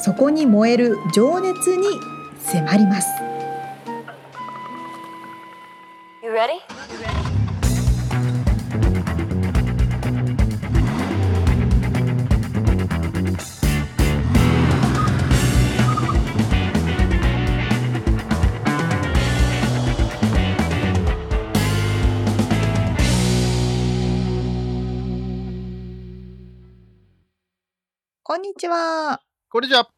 そこに燃える情熱に迫ります。こんにちは。こんにちは。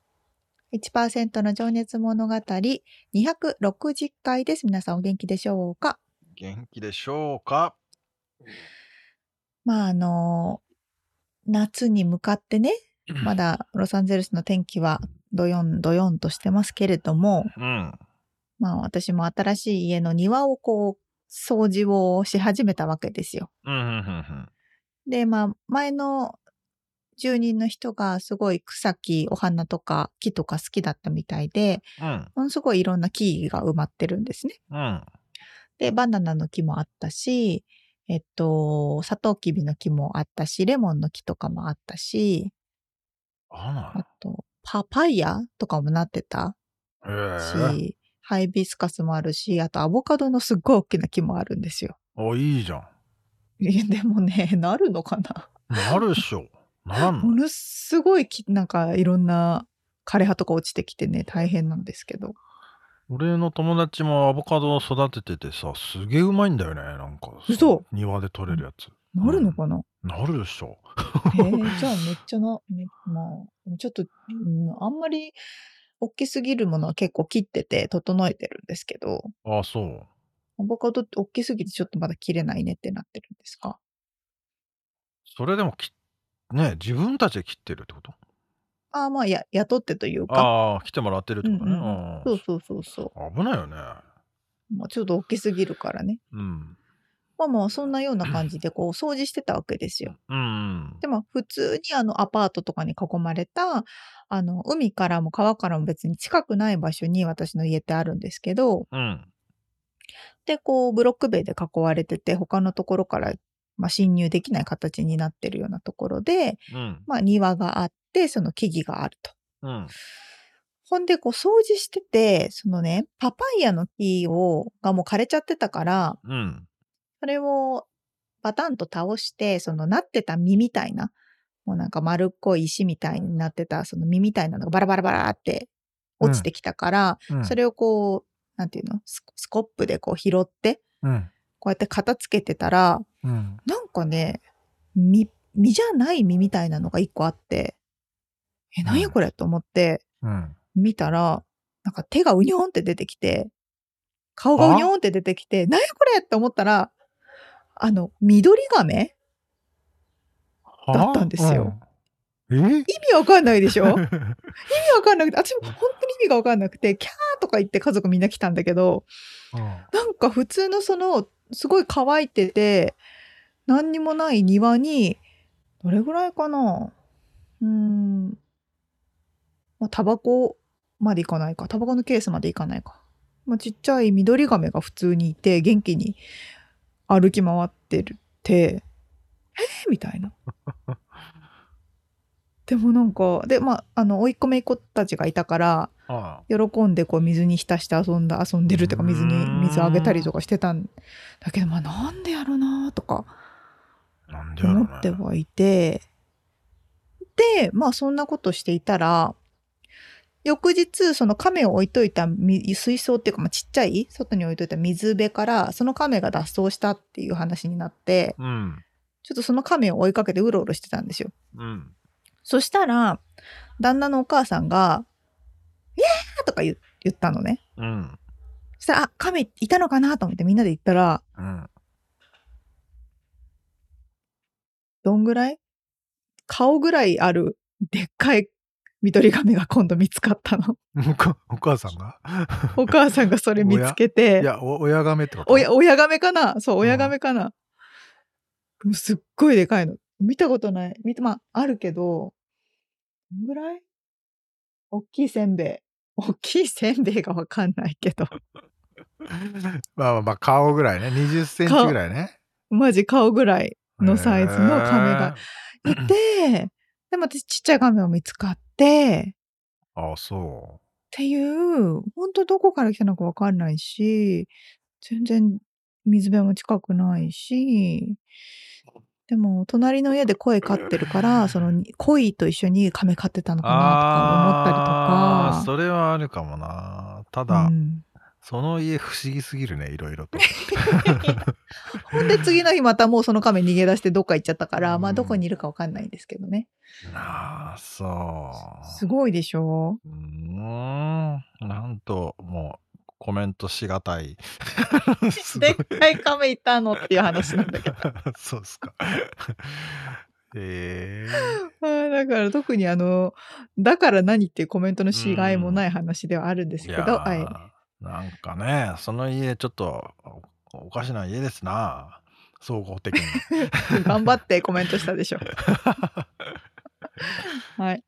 1%の情熱物語260回です。皆さんお元気でしょうか？元気でしょうか？まあ、あの、夏に向かってね、まだロサンゼルスの天気はどよんどよんとしてますけれども、うん。まあ私も新しい家の庭をこう、掃除をし始めたわけですよ。うん、うん、うん。で、まあ前の住人の人がすごい草木、お花とか木とか好きだったみたいで、うん。ものすごいいろんな木が埋まってるんですね。うん。で、バナナの木もあったし、えっと、サトウキビの木もあったし、レモンの木とかもあったし、あと、パパイヤとかもなってたし、ハイビスカスもあるし、あとアボカドのすっごい大きな木もあるんですよ。あ、いいじゃん。でもね、なるのかな？なるっしょ。ものすごいき、なんかいろんな枯葉とか落ちてきてね、大変なんですけど。俺の友達もアボカドを育てててさ、すげえうまいんだよね、なんか。嘘庭で採れるやつ。なるのかな、なるでしょ。えー、じゃあめっちゃな、めまあ、ちょっと、うん、あんまり大きすぎるものは結構切ってて整えてるんですけど、ああ、そう。アボカドって大きすぎてちょっとまだ切れないねってなってるんですか？それでも切ね、自分たちで切ってるってこと？ああ、まあ、や雇ってというか。ああ、来てもらってるってことね。うんうんそうそうそうそう。危ないよね。まあ、ちょっと大きすぎるからね。うん。まあまあ、そんなような感じで、こう、掃除してたわけですよ。うん。でも、普通にあの、アパートとかに囲まれた、あの、海からも川からも別に近くない場所に私の家ってあるんですけど、うん。で、こう、ブロック塀で囲われてて、他のところからまあ、侵入できない形になってるようなところで、うん、まあ、庭があって、その木々があると。うん、ほんで、こう、掃除してて、そのね、パパイヤの木を、がもう枯れちゃってたから、うん、それをバタンと倒して、そのなってた実みたいな、もうなんか丸っこい石みたいになってた、その実みたいなのがバラバラバラって落ちてきたから、うん、それをこう、なんていうの？スコップでこう拾って、こうやって片付けてたら、うん、なんかね、実、実じゃない実みたいなのが一個あって、え、なん。やこれと思って、見たら、なんか手がうにょんって出てきて、顔がうにょんって出てきて、なんやこれって思ったら、あの、緑亀だったんですよ。意味わかんないでしょ？意味わかんなくて、私も本当に意味がわかんなくて、キャーとか言って家族みんな来たんだけど、なんか普通のそのすごい乾いてて、何にもない庭に、どれぐらいかな？うーん。まあ、タバコまでいかないか。タバコのケースまでいかないか。まあ、ちっちゃい緑亀が普通にいて、元気に歩き回ってるって、え？ー、みたいな。でもなんか、で、まあ、あの、甥っ子姪っ子たちがいたから、喜んでこう水に浸して遊んだ、遊んでるとか水に水あげたりとかしてたんだけど、まあなんでやろなとか、思ってはいて、で、まあそんなことしていたら、翌日、その亀を置いといた水槽っていうか、まあ、ちっちゃい外に置いといた水辺から、その亀が脱走したっていう話になって、うん、ちょっとその亀を追いかけてうろうろしてたんですよ。うん、そしたら、旦那のお母さんが、とか言ったのね。うん。そしたら、あ、亀いたのかな？と思ってみんなで行ったら、うん。どんぐらい？顔ぐらいあるでっかい緑亀が今度見つかったの。お母さんが？お母さんがそれ見つけいて、や、お親亀ってこと？親、親亀かな？そう、うん親亀かな？すっごいでかいの。見たことない。見て、まあ、あるけど、どんぐらい？大きいせんべい。大きいせんべいがわかんないけど。まあまあまあ、顔ぐらいね。20センチぐらいね。マジ顔ぐらいのサイズの亀がいて、でも私ちっちゃい亀も見つかって。ああ、そっていう、本当どこから来たのかわかんないし、全然水辺も近くないし、でも隣の家で鯉飼ってるから、その鯉と一緒に亀飼ってたのう。かなとか思ったりとああ、か。それはあるかもな。たうだ、ん、その家不思議すぎるね、いろいろと。ほんで次の日またもうその亀逃げ出してどっか行っちゃったから、まあうんどこにいるかわかんないんですけどね。ああ、そう。すごいでしょうーん。なんと、もう、コメントしがたい。でっかい亀いたのっていう話なんだけど。そうですか。えあーだから特にあの、だから何っていうコメントのしがいもない話ではあるんですえけど、はい。なんかね、その家ちょっとおおかしな家ですな。総合的に。頑張ってコメントしたでしょ。はい。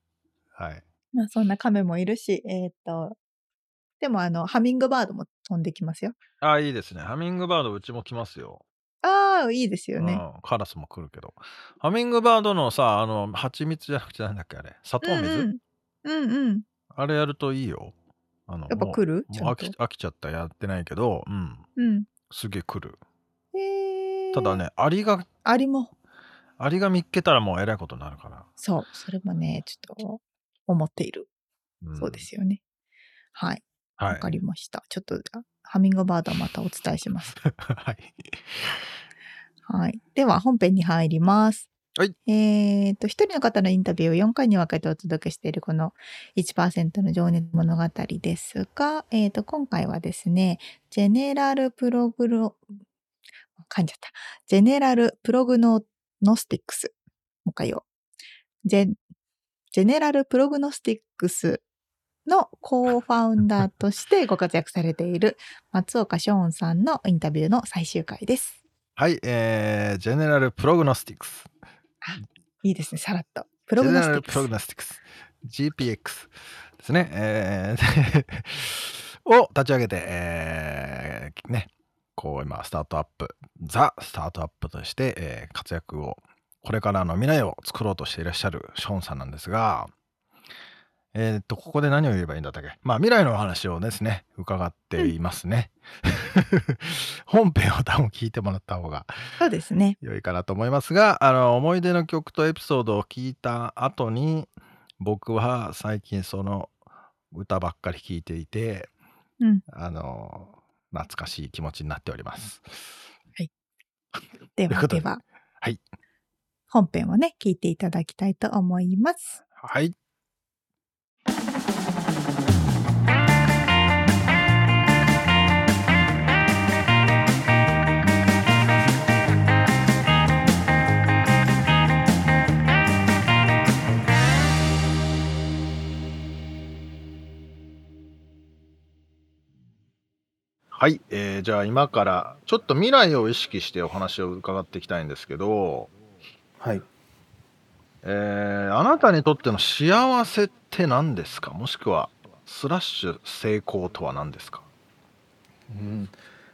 はい。まあそんな亀もいるし、えーっと、でもあの、ハミングバードも飛んできますよ。ああ、いいですね。ハミングバードうちも来ますよ。ああ、いいですよね。うん、カラスも来るけど。ハミングバードのさ、あの、蜂蜜じゃなくてなんだっけあれ。砂糖水、うんうん。うんうん。あれやるといいよ。あのやっぱ来る？飽き。飽きちゃったやってないけど、うん。うん。すげえ来る。えー、ただ。ね、アリが、アリも、アリが見っけたらもうえらいことになるから。そう、それもね、ちょっと思っている。んそうですよね。はい。はいわ。かりました。ちょっと、あハミングバードはまたお伝えします。はい。はい。では、本編に入ります。はい。えっと、一人の方のインタビューを4回に分けてお届けしているこの1%の情熱物語ですが、えっと、今回はですね、General Progロ、噛んじゃった。 General Prognoノスティックス。もう一回言おう。ジェ、 General Prognostics の co-founder としてご活躍されている 松岡ショーンさんのインタビューの最終回です。はい、えー、 General Prognostics。いいですね、さらっと。 Prognostic General Progス。ノスティクス。GPX ですね。えー を立ち上げて、えーね、こう今、スタートアップ、ザ・スタートアップとして、えー活躍を、これからの未来を作ろうとしていらっしゃるショーンさんなんですが、えーっと、ここで何を言えばいいんだったっけ？まあ、未来のお話をですね、伺っていますね。本編を多分聞いてもらった方がそうですね。良いかなと思いますが、あの、思い出の曲とエピソードを聞いた後に、僕は最近その歌ばっかり聴いていて、うん。あの、懐かしい気持ちになっております。でといではでは、はい。本編をね、聞いていただきたいと思います。はい。はい、えーじゃあ今からちょっと未来を意識してお話を伺っていきたいんですけど、はい。えーあなたにとっての幸せって何ですか？もしくはスラッシュ成功とは何ですか？うん、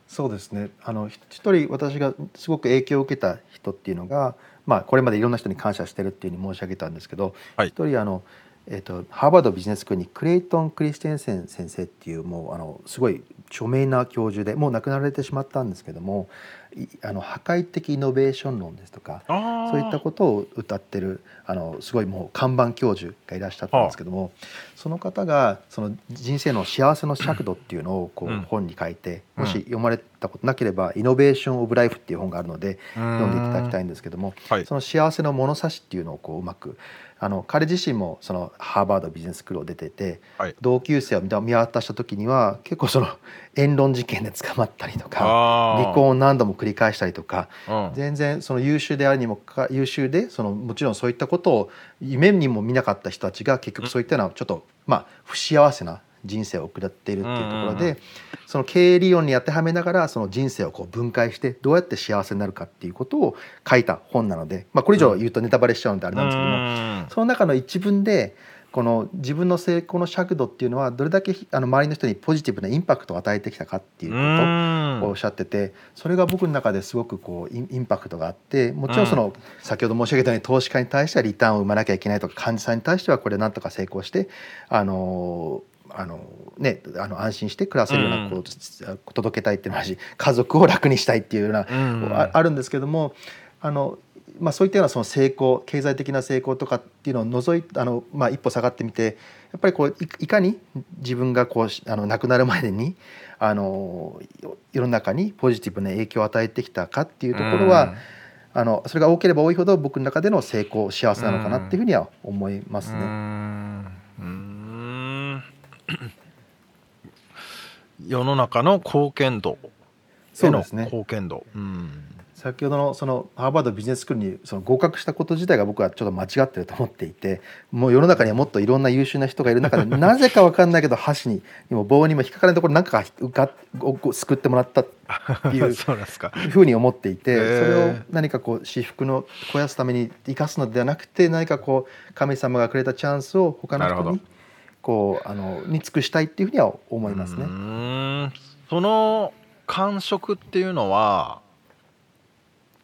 そうですね。あのひ一人私がすごく影響を受けた人っていうのが、まあこれまでいろんな人に感謝してるっていうふうに申し上げたんですけど、はい一人あのえっ、とハーバードビジネススクールにクレイトン・クリステンセン先生っていうもうあのすごい著名な教授でもう亡くなられてしまったんですけども、いあの破壊的イノベーション論ですとか、あそういったことを歌ってるあのすごいもう看板教授がいらっしゃったんですけどもその方がその人生の幸せの尺度っていうのをこう本に書いてうん。もし読まれたことなければ「イノベーション・オブ・ライフ」っていう本があるので読んでいただきたいんですけどもはい。その幸せの物差しっていうのをこううまくあの彼自身もそのハーバードビジネススクールを出ててはい。同級生を見た見渡した時には結構その 言論事件で捕まったりとか離婚を何度も繰りり返したりとかうん。全然その優秀であるにもか優秀でそのもちろんそういったことを夢にも見なかった人たちが結局そういったようなちょっとまあ不幸せな人生を送っているっていうところうんうんうでその経営理論に当てはめながらその人生をこう分解してどうやって幸せになるかっていうことを書いた本なので、まあ、これ以上言うとネタバレしちゃうんであれなんですけどもうんその中の一文でこの自分の成功の尺度っていうのはどれだけあの周りの人にポジティブなインパクトを与えてきたかっていうことをおっしゃっててそれが僕の中ですごくこうインインパクトがあってもちろんその先ほど申し上げたように投資家に対してはリターンを生まなきゃいけないとか患者さんに対してはこれなんとか成功してあのあのね、あの安心して暮らせるようなこう届けたいっていうのもあるし家族を楽にしたいっていうようなうん。ああるんですけどもあの、まあ、そういったようなその成功経済的な成功とかっていうのを除いあの、まあ、一歩下がってみてやっぱりこういいかに自分がこうしあの亡くなるまでにあの世の中にポジティブな影響を与えてきたかっていうところは、あのそれが多ければ多いほど僕の中での成功幸せなのかなっていうふうには思いますね。世の中の貢献度への貢献度。うん。先ほどのそのハーバードビジネススクールにその合格したこと自体が僕はちょっと間違ってると思っていてもう世の中にはもっといろんな優秀な人がいる中でなぜか分かんないけど箸ににも棒にも引っかからないところなんかがが救ってもらったっていう ふうに思っていて、それを何かこう私服の肥やすために生かすのではなくて何かこう神様がくれたチャンスを他の人にこうあのに尽くしたいっていうふうには思いますね。その感触っていうのは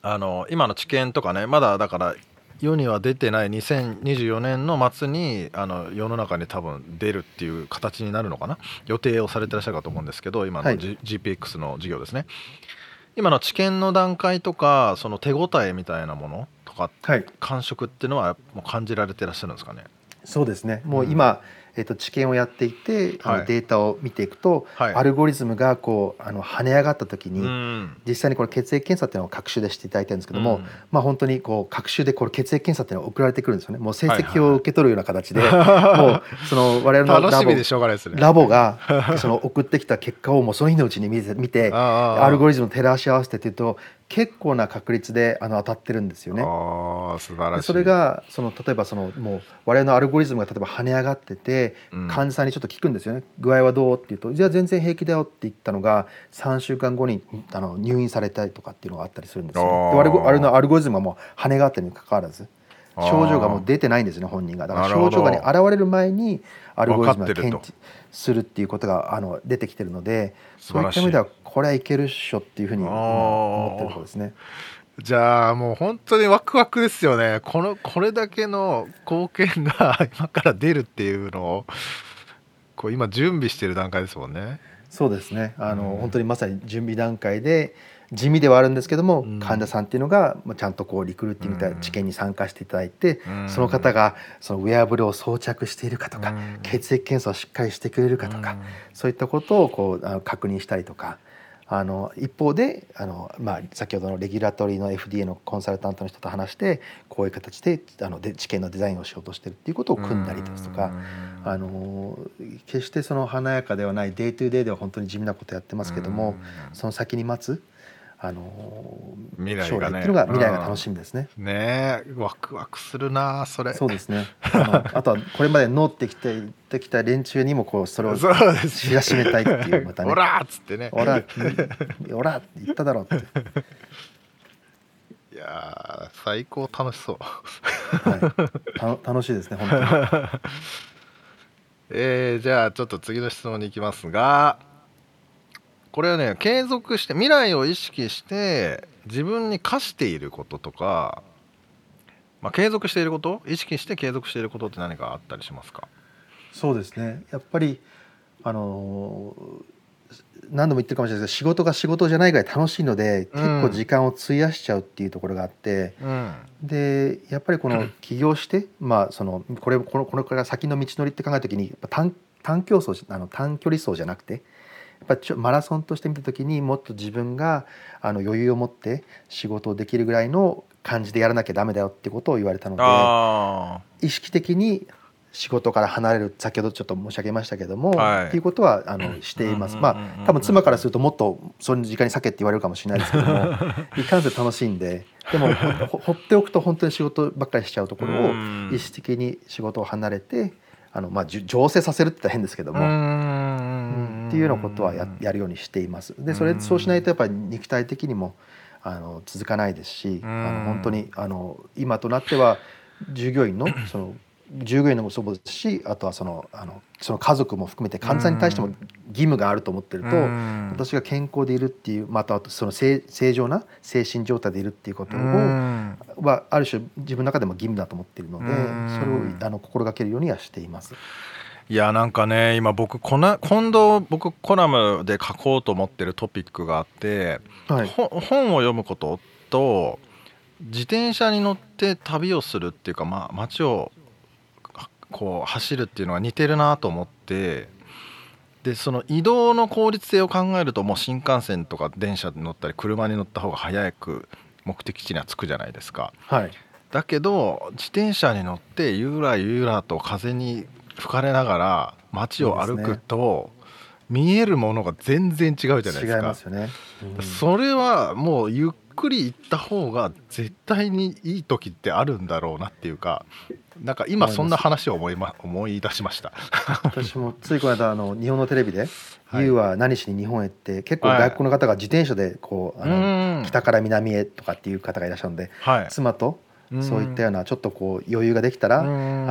あの今の知見とかねまだだから世には出てない2024年の末にあの世の中に多分出るっていう形になるのかな？予定をされてらっしゃるかと思うんですけど今の、はい。G GPX の事業ですね。今の知見の段階とかその手応えみたいなものとかはい、感触っていうのはもう感じられてらっしゃるんですかね？そうですね。もう今、えっと知見をやっていて、あはい。のデータを見ていくと、はい。アルゴリズムがこうあの跳ね上がった時に、うん。実際にこれ血液検査っていうのを学習でしていただいてるんですけども、うん。まあ本当にこう学習でこれ血液検査っていうのが送られてくるんですよね。もう成はいはい績を受け取るような形で、もうその我々のラボね。ラボがその送ってきた結果をもうその日のうちに見て 見てアルゴリリズムを照らし合わせてっていうと結構な確率であの当たってるんですよね。ああ素晴らしい。でそれがその例えばそのもう我々のアルゴリズムが例えば跳ね上がっててうん。患者さんにちょっと聞くんですよね「具合はどう?」って言うと「じゃあ全然平気だよ」って言ったのが3週間後にあの入院されたりとかっていうのがあったりするんですよ、ね。で我々のアルゴリズムはもう跳ね上がってるにもかかわらず症状がもう出てないんですね本人が。だから症状が、ね、現れる前にアルゴリズムが検知するっていうことがあの出てきてるのでそういった意味ではこれはいけるっしょっていうふうに今思ってるところですね。じゃあもう本当にワクワクですよね。このこれだけの貢献が 今から出るっていうのをこう今準備してる段階ですもんね。そうですね。あの、うん。本当にまさに準備段階で地味ではあるんですけども、うん。患者さんっていうのがまあちゃんとこうリクルーティングみたいな知見に参加していただいて、うん。その方がそのウェアブルを装着しているかとか、うん。血液検査をしっかりしてくれるかとか、そういったことをこう確認したりとか。あの一方であの、まあ、先ほどのレギュラトリーの FDA のコンサルタントの人と話してこういう形であので知見のデザインをしようとしてるっていうことを組んだりですとか、うん。あの決してその華やかではない day to day では本当に地味なことやってますけども、うん。その先に待つあの未来がね将来っていうのが未来が楽しみですね。ねえワクワクするなそれそうですね。あのあとはこれまで乗ってきててきた連中にもこうそれを知らしめたいっていうまたね。オラーっつってねオラオラって言っただろうって。いやー最高楽しそうはい。た楽しいですね本当に。えーじゃあちょっと次の質問に行きますがこれはね継続して未来を意識して自分に課していることとか、まあ、継続していること？意識して継続していることって何かあったりしますか？そうですね。やっぱりあの何度も言ってるかもしれないですけど仕事が仕事じゃないぐらい楽しいので結構時間を費やしちゃうっていうところがあって、うん。でやっぱりこの 起業して、まあそのこれこのこれから先の道のりって考えた時に短短競走じあの短距離走じゃなくてぱちょマラソンとして見た時にもっと自分があの余裕を持って仕事をできるぐらいの感じでやらなきゃダメだよってことを言われたのであ意識的に仕事から離れる先ほどちょっと申し上げましたけども、はい。っていうことはあのしています。うんまあ多分妻からするともっとその時間に避けって言われるかもしれないですけども いかんせん楽しいんででもほ ほっておくと本当に仕事ばっかりしちゃうところをうん。意識的に仕事を離れてあの、まあ、醸成させるって言ったら変ですけども。うんっていうようなことはややるようにしています。でそれうん。そうしないとやっぱり肉体的にもあの続かないですしあうん。の本当にあの今となっては従業員の その従業員のもそうですしあとはそのあのその家族も含めて患者さんに対しても義務があると思ってると私が健康でいるっていうまたその正正常な精神状態でいるっていうことをはある種自分の中でも義務だと思っているのでうん。それをあの心がけるようにはしています。いやなんかね今僕こな今度僕コラムで書こうと思ってるトピックがあって、はい、ほ本を読むことと自転車に乗って旅をするっていうか、まあ、街をこう走るっていうのが似てるなと思ってでその移動の効率性を考えるともう新幹線とか電車に乗ったり車に乗った方が早く目的地には着くじゃないですか。はいだけど自転車に乗ってゆらゆらと風に吹かれながら街を歩くと、見えるものが全然違うじゃないですか。ますよね。うん。それはもうゆっくり行った方が絶対にいい時ってあるんだろうなっていうかなんか今そんな話を思い,、ま、思い出しました。私もついこの間あの日本のテレビで「はい。YOU は何しに日本へ」って結構外国の方が自転車でこうあうのん。北から南へとかっていう方がいらっしゃるのではい。妻とそういったようなちょっとこう余裕ができたらあ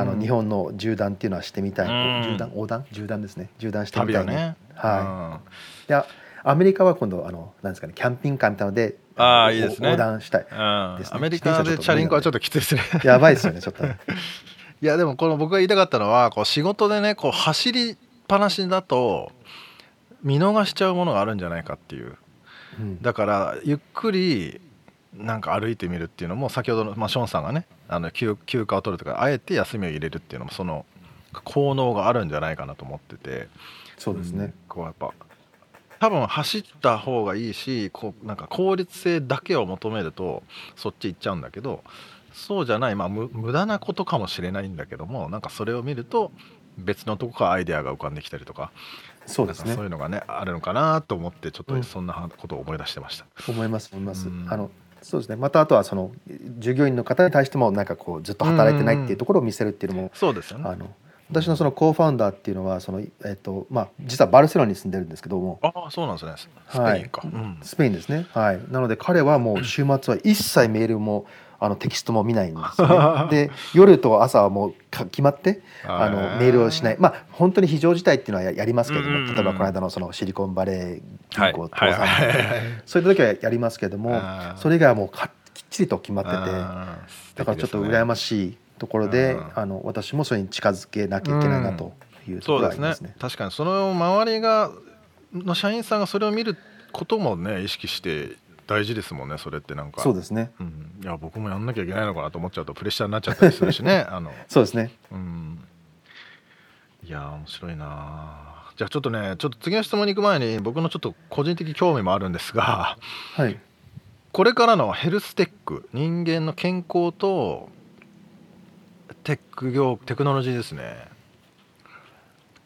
の日本の縦断っていうのはしてみたい。うん。縦断横断？縦断ですね。縦断してみたいね。はい。でアメリカは今度あのなんですかねキャンピングカーみたいなのであーいいですね。横断したいね。アメリカでチャリンコはちょっときついですね。やばいですよねちょっとね。いやでもこの僕が言いたかったのはこう仕事でねこう走りっぱなしだと見逃しちゃうものがあるんじゃないかっていう。うん。だからゆっくりなんか歩いてみるっていうのも先ほどの、まあ、ショーンさんがねあの休休暇を取るとかあえて休みを入れるっていうのもその効能があるんじゃないかなと思ってて。そうですね。んこうやっぱ多分走った方がいいしこうなんか効率性だけを求めるとそっち行っちゃうんだけどそうじゃない、まあ、無無駄なことかもしれないんだけどもなんかそれを見ると別のとこからアイデアが浮かんできたりとかそうですね。そういうのがねあるのかなと思ってちょっとうんそんなことを思い出してました。思います思います、うん。あのそうですね。またあとはその従業員の方に対してもなんかこうずっと働いてないっていうところを見せるっていうのも、そうですよね。あの私のそのコーファウンダーっていうのはその、えっとまあ、実はバルセロナに住んでるんですけども。ああそうなんですね。ススペインか、うん。スペインですね。はい。なので彼はもう週末は一切メールもあのテキストも見ないんですよね。で夜と朝はもうか決まってあのメールをしない。まあ本当に非常事態っていうのはややりますけれども、うんうんうん。例えばこの間のそのシリコンバレーはい銀行倒産はい。はい。はい。はい。そういう時はやりますけどもそれがもうかきっちりと決まっててだからちょっと羨まいしいところで、うん。あの私もそれに近づけなきゃいけないなというところそうですねがありますね。確かにその周りがの社員さんがそれを見ることもね意識して大事ですもんねそれってなんかそうですね。うん、いや僕もやんなきゃいけないのかなと思っちゃうとプレッシャーになっちゃったりするしね あのそうですね。うんいやー面白いなじゃあちょっとねちょっと次の質問に行く前に僕のちょっと個人的興味もあるんですがはい。これからのヘルステック人間の健康とテック業テクノロジーですね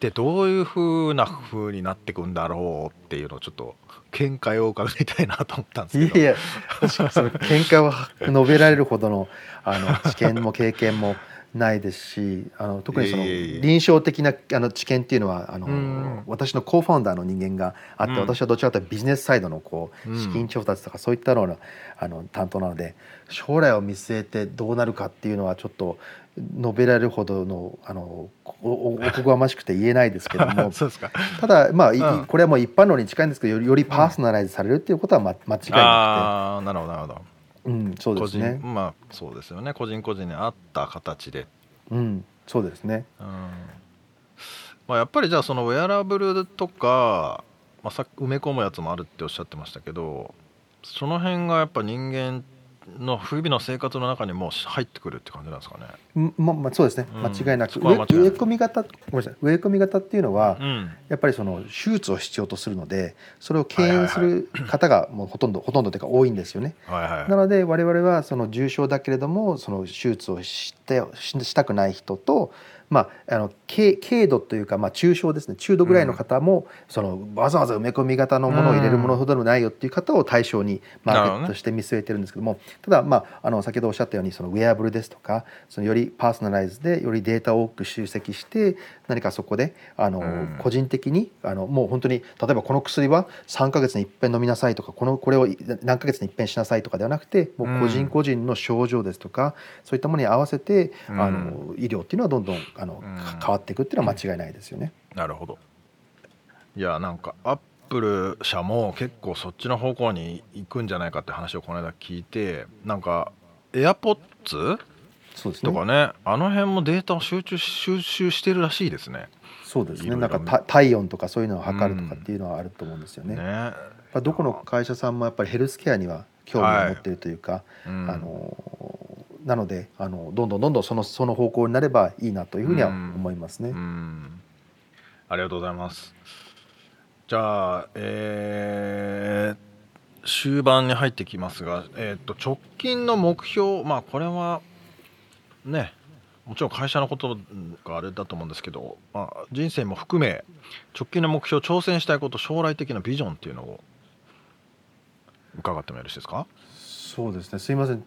でどういうふうな風になっていくんだろうっていうのをちょっと見解を伺いたいなと思ったんですけどいやいや、その見解を述べられるほどのあの知見も経験もないですし、あの特にその臨床的なあの知見っていうのはあの私のコーファウンダーの人間があって、うん私はどちらかというとビジネスサイドのこう資金調達とかそういったののあの担当なので、将来を見据えてどうなるかっていうのはちょっと述べられるほどのあのおおおこがましくて言えないですけども。そうですか。ただまあ、いうん。これはもう一般論に近いんですけどよりよりパーソナライズされるっていうことは、ま、間違いなああなるほどなるほど。くて、うん、そうですね、まあそうですよね。個人個人に合った形で。うん、そうですね。うん。まあ、やっぱりじゃあそのウェアラブルとか、まあ、さ埋め込むやつもあるっておっしゃってましたけどその辺がやっぱ人間の日々の生活の中にもう入ってくるって感じなんですかね。うんままあ、そうですね。うん。間違いなく、そこは間違いない。植え込み型ごめんなさい。植え込み型っていうのは、うん。やっぱりその手術を必要とするのでそれを敬遠する方がもうほとんどほとんどというか多いんですよね。はいはい。なので我々はその重症だけれどもその手術をしてししたくない人とまあ、あの軽軽度というか、まあ、中症ですね。中度ぐらいの方も、そのわざわざ埋め込み型のものを入れるものほどでもないよっていう方を対象にマーケットとして見据えてるんですけどもただ、まあ、あの先ほどおっしゃったようにそのウェアブルですとかそのよりパーソナライズでよりデータを多く集積して何かそこであの、個人的にあのもう本当に例えばこの薬は3ヶ月に一遍飲みなさいとかこのこれを何ヶ月に一遍しなさいとかではなくてもう個人個人の症状ですとか、そういったものに合わせて、あの医療っていうのはどんどんあの、変わっていくっていうのは間違いないですよね。なるほど。いやなんかアップル社も結構そっちの方向に行くんじゃないかって話をこの間聞いてなんか AirPods そうですね、とかねあの辺もデータを集中収集してるらしいですね。そうですね。なんか体温とかそういうのを測るとかっていうのはあると思うんですよね。うん、ね。どこの会社さんもやっぱりヘルスケアには興味を持っているというか、はい。うん、あのなのであのどんどんどんどんそのその方向になればいいなというふうには思いますね。うん、ありがとうございます。じゃあ、えー、終盤に入ってきますが、えーと、と直近の目標まあこれはねもちろん会社のことがあれだと思うんですけど、まあ、人生も含め直近の目標挑戦したいこと将来的なビジョンっていうのを伺ってもよろしいですか？そうですね。すいません。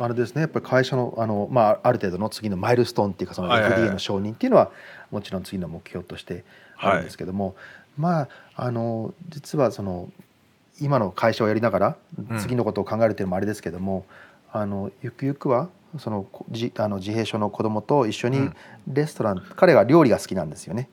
あれですね。やっぱり会社のあの、まあ、ある程度の次のマイルストーンっていうかその FDA の承認っていうのはもちろん次の目標としてあるんですけども、はい、まああの実はその今の会社をやりながら次のことを考えるというのもあれですけども、うん、あのゆくゆくはそのじあの自閉症の子供と一緒にレストラン、うん、彼が料理が好きなんですよね。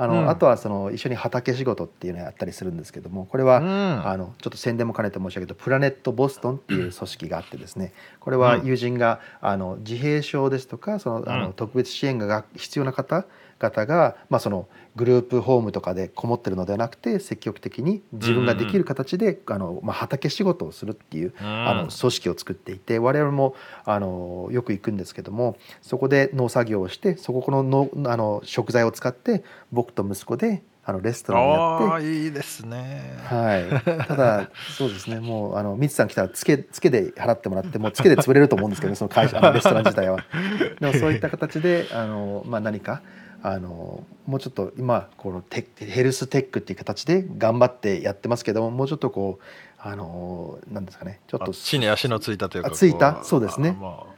へあの、うん、あとはその一緒に畑仕事っていうのをやったりするんですけどもこれは、うん、あのちょっと宣伝も兼ねて申し上げるとプラネットボストンっていう組織があってですねこれは友人があの自閉症ですとかそのあの特別支援が必要な方方が、まあ、そのグループホームとかでこもってるのではなくて積極的に自分ができる形で、あのまあ、畑仕事をするっていう、あの組織を作っていて我々もあのよく行くんですけどもそこで農作業をしてそこののあの食材を使って僕と息子であのレストランをやっていいですね。はい。ただそうですね。もうあのミツさん来たらつけつけで払ってもらってもうつけで潰れると思うんですけどその会社のレストラン自体は。でもそういった形であの、まあ、何かあのもうちょっと今このテヘルステックっていう形で頑張ってやってますけどももうちょっとこうあのなんですかねちょっと地に足のついたというかついた？そうですね。まあ、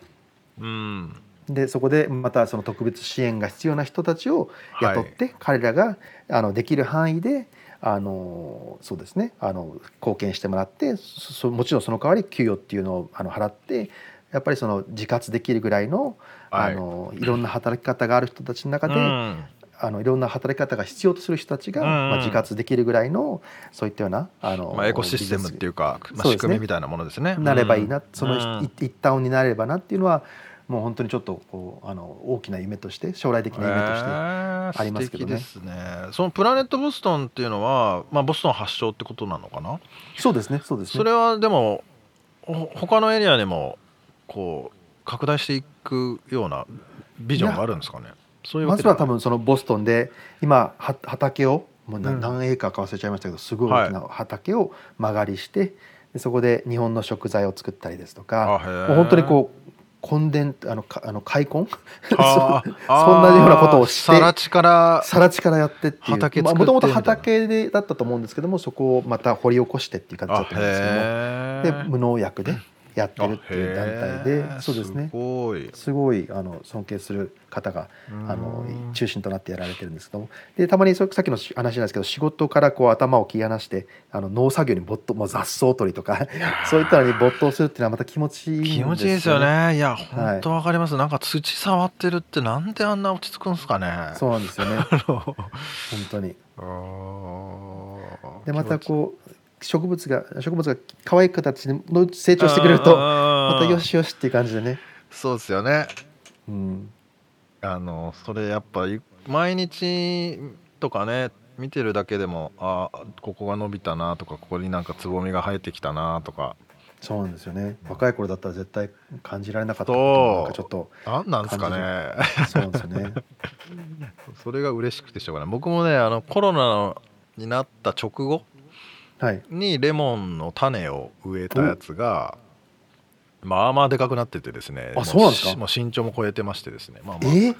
うん。でそこでまたその特別支援が必要な人たちを雇って、はい、彼らがあのできる範囲であのそうですねあの貢献してもらってそもちろんその代わり給与っていうのをあの払ってやっぱりその自活できるぐらいのあのいろんな働き方がある人たちの中で、うん、あのいろんな働き方が必要とする人たちが、うん、まあ、自活できるぐらいのそういったようなあの、まあ、エコシステムっていうか、まあ、仕組みみたいなものですね。なればいいな、その一端になればなっていうのはもう本当にちょっとこうあの大きな夢として将来的な夢としてありますけどね。ですね。そのプラネットボストンっていうのは、まあ、ボストン発祥ってことなのかな？そうですねそうですね。それはでも他のエリアにもこう拡大していくようなビジョンがあるんですかね。そういうまずは多分そのボストンで今畑をもう何エーカーか忘れちゃいましたけどすごい大きな畑を間借りして、でそこで日本の食材を作ったりですとかもう本当にこう根伝あのかあの開墾？そんなようなことをして更地から更地からやってっていう。もともと畑でだったと思うんですけどもそこをまた掘り起こしてっていう形だったんですけども。で無農薬でやってるっていう団体でそうですね。すごい。あの尊敬する方があの中心となってやられてるんですけども。でたまにさっきの話なんですけど仕事からこう頭を切り離してあの農作業に没頭もう雑草取りとか そういったのに没頭するっていうのはまた気持ちいいんですよ、ね、気持ちいいですよね。いや本当わかります、はい、なんか土触ってるってなんであんな落ち着くんですかね。そうなんですよね。本当に。でまたこう植物が植物が可愛い形の成長してくれるとまたよしよしっていう感じでね。そうですよね。うん。あのそれやっぱ毎日とかね見てるだけでもあここが伸びたなとかここになんかつぼみが生えてきたなとか。そうなんですよね。若い頃だったら絶対感じられなかったことなんかちょっと何なんですかね。そうなんですよね。それが嬉しくてしょうがない。僕もねあのコロナになった直後にレモンの種を植えたやつがまあまあでかくなっててですねあそうなんですか？もう身長も超えてましてですねまあまあ、え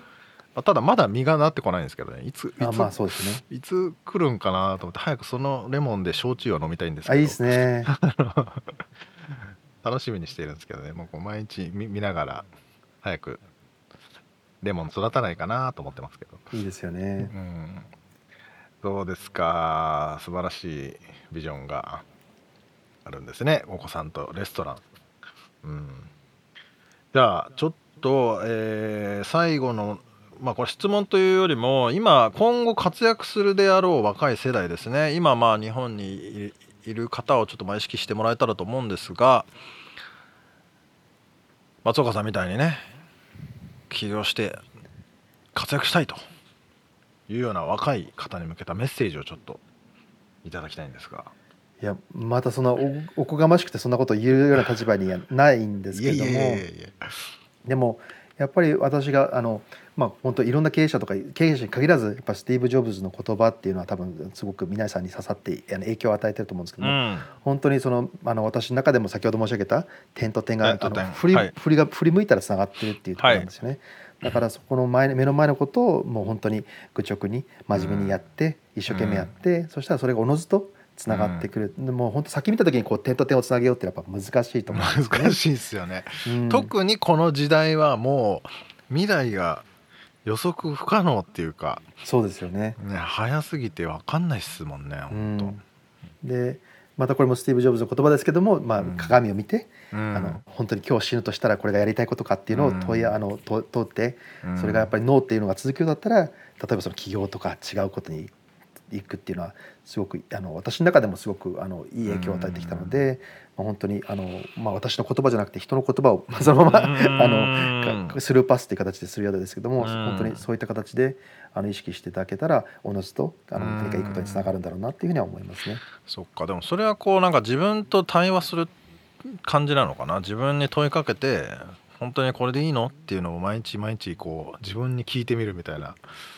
ただまだ実がなってこないんですけどねいついつあまあそうですね。いつ来るんかなと思って早くそのレモンで焼酎を飲みたいんですけど。あいいですね。楽しみにしているんですけどねもうこう毎日見見ながら早くレモン育たないかなと思ってますけど。いいですよね。うんどうですか？素晴らしいビジョンがあるんですね。お子さんとレストラン。うん。じゃあちょっと、えー最後のまあこれ質問というよりも今今後活躍するであろう若い世代ですね。今まあ日本にいる方をちょっとま意識してもらえたらと思うんですが松岡さんみたいにね起業して活躍したいと。いうような若い方に向けたメッセージをちょっといただきたいんですが。いやまたそんなおおこがましくてそんなことを言うような立場にはないんですけども。でもやっぱり私があのまあ本当いろんな経営者とか経営者に限らずやっぱスティーブ・ジョブズの言葉っていうのは多分すごく皆さんに刺さってあの影響を与えてると思うんですけども、うん。本当にそのあの私の中でも先ほど申し上げた点と点が振り,、はい。振りが振り向いたらつながってるっていうところなんですよね。だからそこの前目の前のことをもう本当に愚直に真面目にやって、一生懸命やって、そしたらそれがおのずとつながってくる、でもう本当先見た時にこう点と点をつなげようってやっぱ難しいと思うんですよね。難しいですよね、うん。特にこの時代はもう未来が予測不可能っていうか、そうですよね。ね、早すぎて分かんないっすもんねう本ん。でまたこれもスティーブ・ジョブズの言葉ですけども、まあうん、鏡を見て、当、うん。あの本当に今日死ぬとしたらこれがやりたいことかっていうのを問い、うんあの問問ってうん。それがやっぱりノーっていうのが続くようだったら例えばその起業とか違うことに行くっていうのはすごくあの私の中でもすごくあのいい影響を与えてきたので、まあ、本当にあの、まあ、私の言葉じゃなくて人の言葉をまあ そのままうん。あのかスルーパスっていう形でするようですけどもうん。本当にそういった形であの意識していただけたらおのずとあの何かいいことにつながるんだろうなっていうふうには思いますね。そっか。でもそれはこうなんか自分と対話する感じなのかな？自分に問いかけて本当にこれでいいの？っていうのを毎日毎日こう自分に聞いてみるみたいな。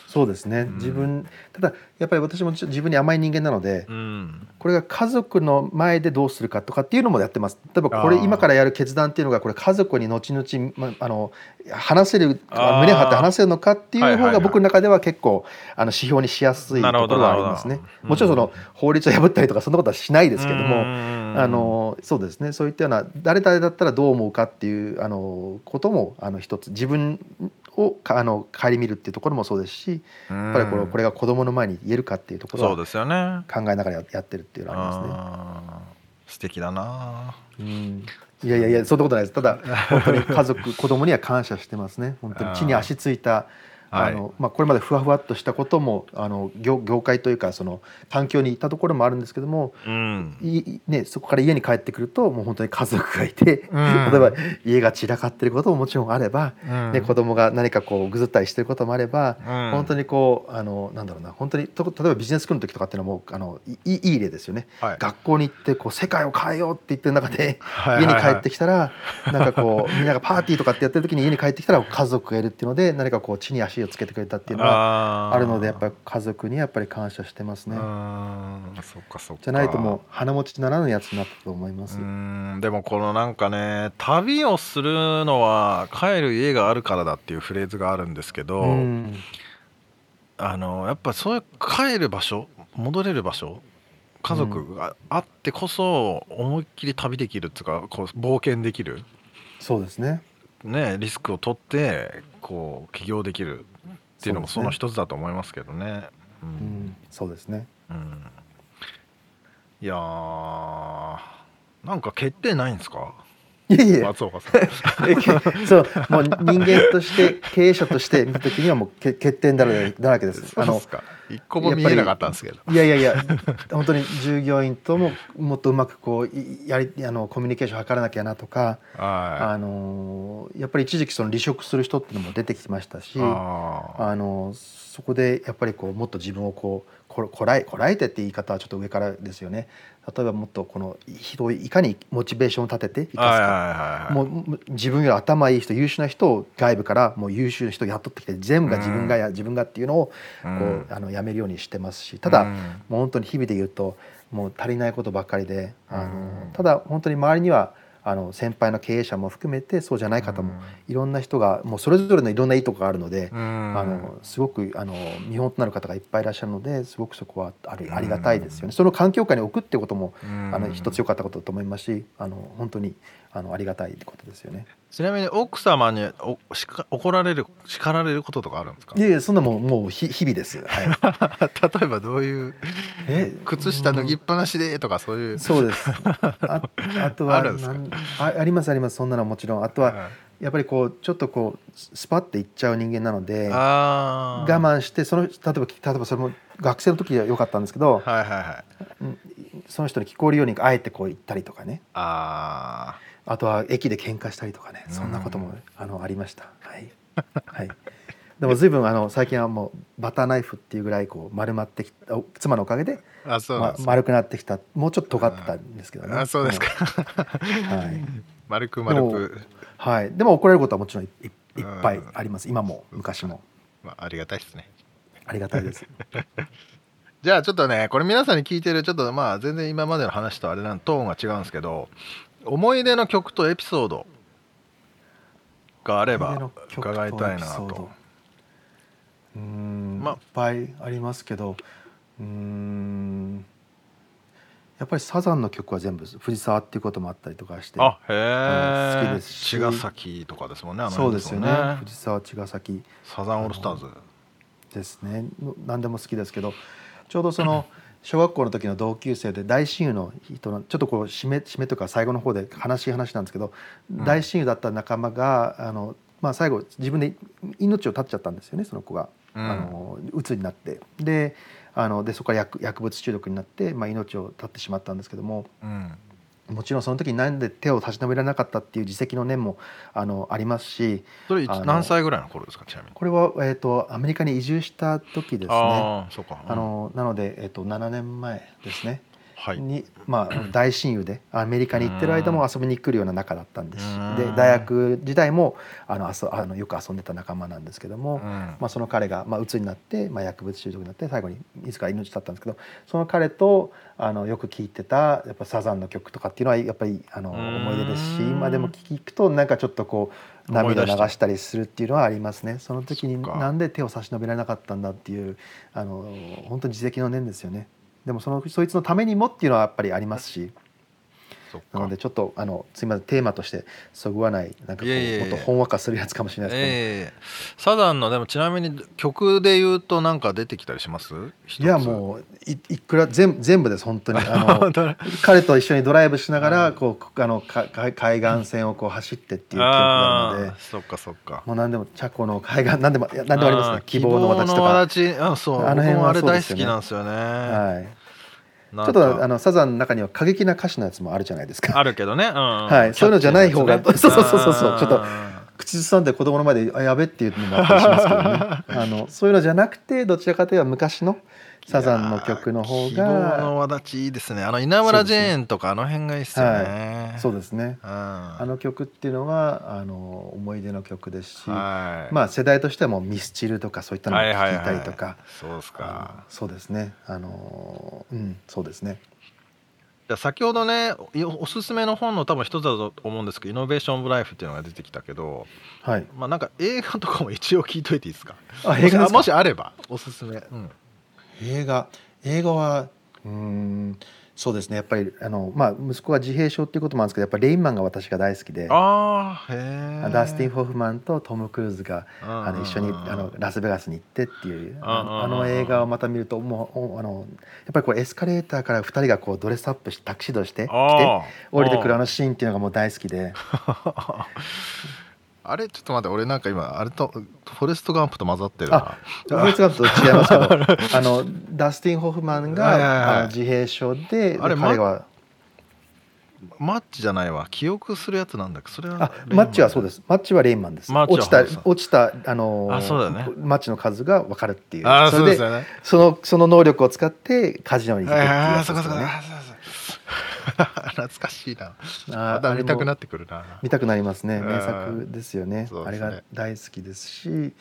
そうですね、ん。自分ただやっぱり私も自分に甘い人間なので、うん。これが家族の前でどうするかとかっていうのもやってます。例えばこれ今からやる決断っていうのがこれ家族に後々、まあの話せる胸張って話せるのかっていう方が僕の中では結構あの指標にしやすいところはありますね。なるほどもちろんその法律を破ったりとかそんなことはしないですけども、うん。あのそうですね。そういったような誰々だったらどう思うかっていうあのこともあの一つ自分をかあの顧みるっていうところもそうですしやっぱりこれこれが子供の前に言えるかっていうところはそうですよね。考えながらややってるっていうのはありますね。素敵だな。うん。いやいやいやそんなことないです。ただ本当に家族子供には感謝してますね。本当に地に足ついたあの、まあ、これまでふわふわっとしたこともあの業業界というかその環境にいたところもあるんですけどもうん。いいね、そこから家に帰ってくるともう本当に家族がいて、うん。例えば家が散らかってることももちろんあれば、うん。ね、子供が何かこうぐずったりしてることもあれば、うん。本当にこうあのなんだろうな本当にと例えばビジネススクールの時とかっていうのもあのいいいい例ですよね。はい。学校に行ってこう世界を変えようって言ってる中ではい。家に帰ってきたらなんかこうみんながパーティーとかってやってる時に家に帰ってきたら家族がいるっていうので何かこう地に足をつけてくれたっていうのはああるのでやっぱりり家族にやっぱり感謝してますね。そっかそっか。じゃないともう鼻持ちならぬやつになったと思います。うーん。でもこのなんかね旅をするのは帰る家があるからだっていうフレーズがあるんですけど、うん。あのやっぱそういう帰る場所戻れる場所家族があってこそ思いっきり旅できるっていうかこう冒険できる、そうですね。ね、リスクを取ってこう起業できるっていうのもその一つだと思いますけどね。ううんん、そうですね。うんいやーなんか決定ないんですか？いやいや、松岡さん。そう、もう人間として経営者として見た時にはもうけ欠点だらけだらけです。あの一個も見えなかったんですけど。いやいやいや、本当に従業員とももっとうまくこういやりあのコミュニケーションを図らなきゃなとか、はあのやっぱり一時期その離職する人っていうのも出てきましたしあのそこでやっぱりこうもっと自分をこうここらえこらえてって言い方はちょっと上からですよね。例えばもっとこの人をいかにモチベーションを立てて生かすか。もう自分より頭いい人優秀な人を外部からもう優秀な人を雇ってきて全部が自分がや、自分がっていうのをこう、うん。あのやめるようにしてますし。ただ、うん。もう本当に日々で言うともう足りないことばっかりであの、うん。ただ本当に周りにはあの先輩の経営者も含めてそうじゃない方もいろんな人がもうそれぞれのいろんないいとこがあるので、あのすごくあの見本となる方がいっぱいいらっしゃるのですごくそこはありありがたいですよね。その環境下に置くってこともあの一つ良かったことだと思いますしあの本当にあのありがたいことですよね。ちなみに奥様におしか怒られる叱られることとかあるんですか？いやいやそんなもんもうひ日々です。はい、例えばどういうえ？靴下脱ぎっぱなしでとかそういう。そうです。ああとは あるんですか？あ ありますあります。そんなのはもちろん。あとはやっぱりこうちょっとこうスパッていっちゃう人間なのであ我慢してその例えば例えばそれも学生の時は良かったんですけどはいはいはい。その人に聞こえるようにあえてこう言ったりとかね。ああとは駅で喧嘩したりとかね。そんなこともあのありました。はい、はいでも随分あの最近はもうバターナイフっていうぐらいこう丸まってきたお妻のおかげでーあそうま丸くなってきた。もうちょっと尖ってたんですけどね。あそうですか。はい。丸く丸く。はい、でも怒られることはもちろんいいいっぱいあります。今も昔も。まあ、ありがたいですね。ありがたいです。じゃあちょっとねこれ皆さんに聞いてるちょっとまあ全然今までの話とあれなんトーンが違うんですけど思い出の曲とエピソードがあれば伺いたいなとうーん、まいっぱいありますけどうーん。やっぱりサザンの曲は全部藤沢っていうこともあったりとかしてあへえうん好きですし。茅ヶ崎とかですもんねあのそう辺ですよね。藤沢茅ヶ崎。サザンオールスターズ。ですね。の何でも好きですけどちょうどその 小学校の時の同級生で大親友の人のちょっとこう締め締めとか最後の方で悲しい話なんですけど、大親友だった仲間があの、まあ、最後自分で命を絶っちゃったんですよねその子が、うん。あの鬱になって。であのでそこから薬薬物中毒になって、まあ、命を絶ってしまったんですけども。うん。もちろんその時になんで手を差し伸べられなかったっていう自責の念もあのありますしそれ何歳ぐらいの頃ですかちなみに？これは、えー、とアメリカに移住した時ですね。ああそうか、うん。あのなので、えっと、7年前ですね、はいに、まあ、大親友でアメリカに行ってる間も遊びに来るような仲だったんです。うん。で大学時代もあのあそあのよく遊んでた仲間なんですけども、うん。まあ、その彼が、まあ、鬱になって、まあ、薬物中毒になって最後に自ら命絶ったんですけどその彼とあのよく聴いてたやっぱサザンの曲とかっていうのはやっぱりあのうん。思い出ですし今でも聴くとなんかちょっとこう涙を流したりするっていうのはありますね。その時になんで手を差し伸べられなかったんだっていうあの本当に自責の念ですよねでもそのそいつのためにもっていうのはやっぱりありますし。なのでちょっとあのすいませんテーマとしてそぐわないなんかこうもっとほんわかするやつかもしれないですけど、ええサザンのでもちなみに曲で言うとなんか出てきたりします？いやもういいくら全全部です本当に。あの 彼と一緒にドライブしながらこうあのかか海岸線をこう走ってっていう記憶があるのでそっかそっか。もう何でもチャコの海岸何でも何でもありますね。ー希望の私とか。轍あそう。あの辺はあれ大好きなんですよね。はい、ちょっとあのサザンの中には過激な歌詞のやつもあるじゃないですか。あるけどね、うんはい。そういうのじゃない方がねそうそうそうそう。ちょっとあ口ずさんで子供の前で「あやべ」っていうのもあったりしますけどね。あのそういうのじゃなくてどちらかというと昔のーサザンの曲の方希望がの輪立ちいいですね。あの稲村ジェーンとかあの辺がいいっすよね。そうですね。ああの曲っていうのはあの思い出の曲ですし、はい。まあ世代としてはもうミスチルとかそういったのもはいはい聞いたりとか、はいそうですあかのそうですね。あのうんそうですね。じゃあ先ほどねおおすすめの本の多分一つだと思うんですけど「イノベーション・オブ・ライフ」っていうのが出てきたけどはい。まあなんか映画とかも一応聞いといていいですか？あ映画もしあればおすすめ、うん映画。映画はうーんそうですね。やっぱりあの、まあ、息子が自閉症っていうこともあるんですけどやっぱりレインマンが私が大好きで。あダスティン・ホフマンとトム・クルーズがあの一緒にうんあのラスベガスに行ってっていううんああの映画をまた見るともうおあのやっぱりこうエスカレーターから2人がこうドレスアップしてタクシードして来て降りてくるあのシーンっていうのがもう大好きで あれちょっと待って俺なんか今あれとフォレスト・ガンプと混ざってるな。あフォレストガンプと違います。けどあの ダスティン・ホフマンはいはいはい。が自閉症でであれ彼はマッチじゃないわ。記憶するやつなんだっけ？それはあマッチはそうです。すマッチはレインマンです。落ちた落ちたあのあそうだよね。マッチの数が分かるっていう。あーそれですそね。そのその能力を使ってカジノに行くっていうあやあそうかそうか 懐かしいな。ああ見たくなってくるな。見たくなりますね。うん。名作ですよね。あれが大好きですし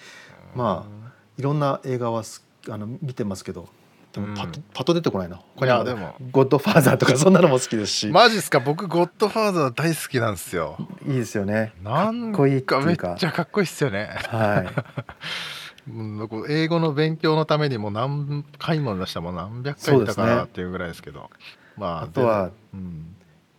まあいろんな映画はすあの見てますけどでもパッパッと出てこないな。い他にはやでも。ゴッドファーザーとかそんなのも好きですし、マジっすか？僕ゴッドファーザー大好きなんですよ。いいですよね。なんかっこいいってかめっちゃかっこいいっすよねはい。英語の勉強のためにも何回も出したもん何百回見たかなっていうぐらいですけどまああとはうん。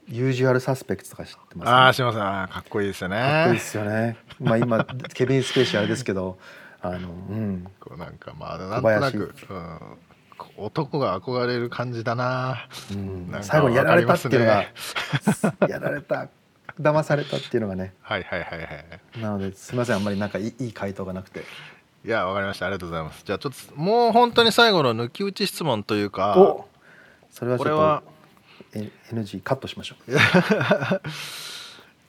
ユージュアルサスペクトとか知ってます、ああします。あーかっこいいですよね。かっこいいですよね。まあ今 ケビン・スペーシーあれですけど、あのうん。こうなんかまあなんとなく、うん、男が憧れる感じだな。うん。なんか最後にやられたっていうのがやられた騙されたっていうのがね。はいはいはいはいなのですみませんあんまりなんかいいいい回答がなくて。いやわかりました。ありがとうございます。じゃあちょっともう本当に最後の抜き打ち質問というかおそれはちょっとえ NG カットしましょう。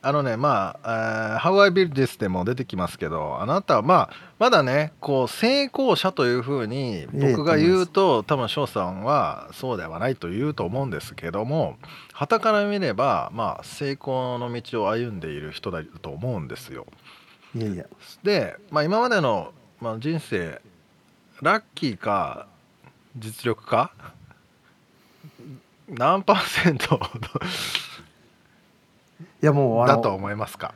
あのねまあ「How I Build This」でも出てきますけどあなたはまあまだねこう成功者というふうに僕が言うと多分翔さんはそうではないと言うと思うんですけども傍から見ればまあ成功の道を歩んでいる人だと思うんですよ。いやいやで、まあ、今までの、まあ、人生ラッキーか実力か何パーセント？いやもうあのだと思いますか？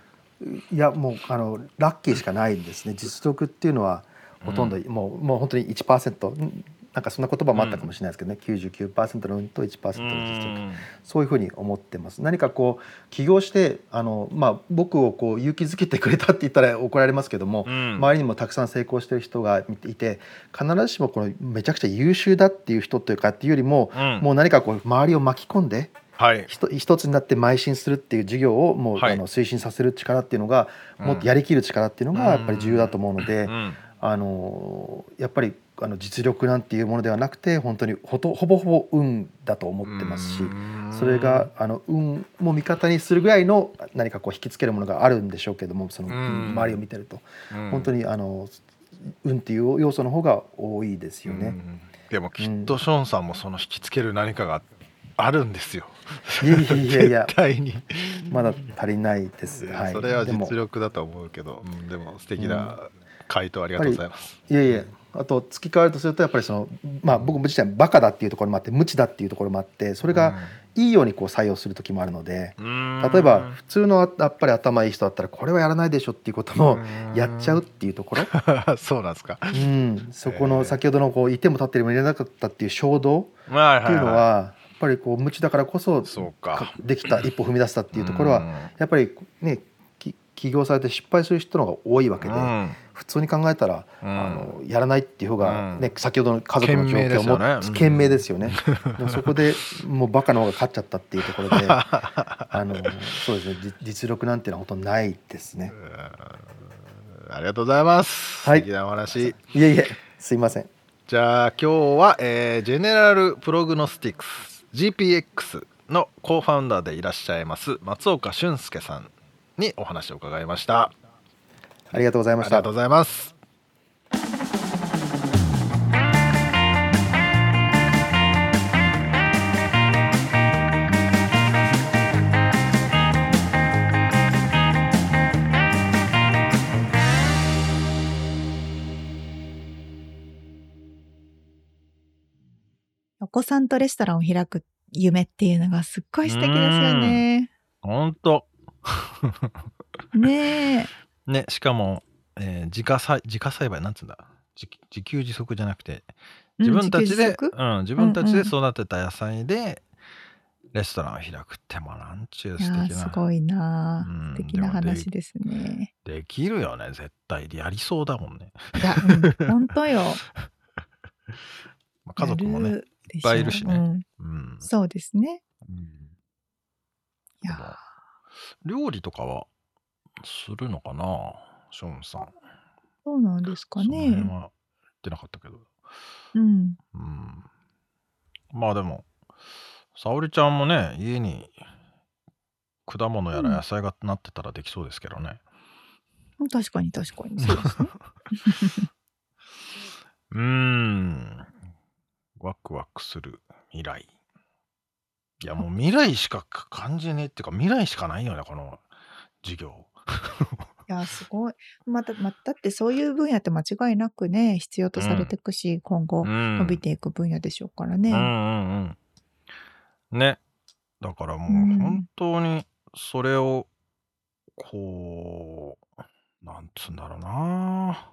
いやもうあのラッキーしかないんですね。実力っていうのはほとんど、もうもう本当に1%んなんかそんな言葉もあったかもしれないですけどね、99%の運と1%の実力そういうふうに思ってます。何かこう起業してあの、まあ、僕をこう勇気づけてくれたって言ったら怒られますけども、うん。周りにもたくさん成功してる人がいて必ずしもこのめちゃくちゃ優秀だっていう人というかっていうよりも、うん。もう何かこう周りを巻き込んではい。一つになって邁進するっていう事業をもう、はい。あの推進させる力っていうのが、うん。もっとやりきる力っていうのがやっぱり重要だと思うので、うん。あのやっぱりあの実力なんていうものではなくて本当にほとほぼほぼ運だと思ってますし。うん。それがあの運も味方にするぐらいの何かこう引きつけるものがあるんでしょうけどもそのうん。周りを見てると、うん。本当にあの運っていう要素の方が多いですよね。うん。でもきっとショーンさんもその引きつける何かがあるんですよ。いやいやいや まだ足りないです。はい。それはでも。実力だと思うけど、うん。でも素敵な回答ありがとうございます。いやいやあと付き変わるとするとやっぱりそのまあ僕も自体バカだっていうところもあって無知だっていうところもあってそれがいいようにこう採用する時もあるので。うん。例えば普通のやっぱり頭いい人だったらこれはやらないでしょっていうこともうん。やっちゃうっていうところ、そうなんですか。うん、そこの先ほどのこういても立ってもいれなかったっていう衝動はっていうのはやっぱりこう無知だからこそできた一歩踏み出したっていうところはうん。やっぱりねき起業されて失敗する人の方が多いわけで、うん普通に考えたら、うんあのやらないっていう方が、ねう先ほどの家族の状況も賢明ですよねもそこでもうバカの方が勝っちゃったっていうところで あのそうですねじ実力なんていうのは本当ないですね。ありがとうございます。はい素敵なお話。いえいえすいません。じゃあ今日は、えージェネラルプログノスティクス GPX のコーファウンダーでいらっしゃいます松岡俊介さんにお話を伺いました。ありがとうございましたありがとう。ございます。お子さんとレストランを開く夢っていうのがすっごい素敵ですよね。本当ねえ。ねしかも、えー自家栽自家栽培なんつうんだ？自自給自足じゃなくて自分たちで、うんうん、自分たちでうん育てた野菜でレストランを開くってもうなんちゅう素敵なーすごいなー、うん素敵な話ですね。できるよね絶対やりそうだもんね、いや、うん、本当よ。まあ、家族もねいっぱいいるしね。うん。うん、そうですね。うん。いやー。料理とかはするのかなショーンさんそうなんですかその辺ね。は言ってなかったけどうん。うんまあでも沙織ちゃんもね家に果物やらうん野菜がなってたらできそうですけどね確かに確かに。そうですね。うーんワクワクする未来いやもう未来しか感じねえっていうか未来しかないよねこの授業 いや、すごい。また、ま、だってそういう分野って間違いなくね、必要とされてくし、今後伸びていく分野でしょうからね。うんうんうん。ね。だからもう本当にそれを、こう、なんつうんだろうな。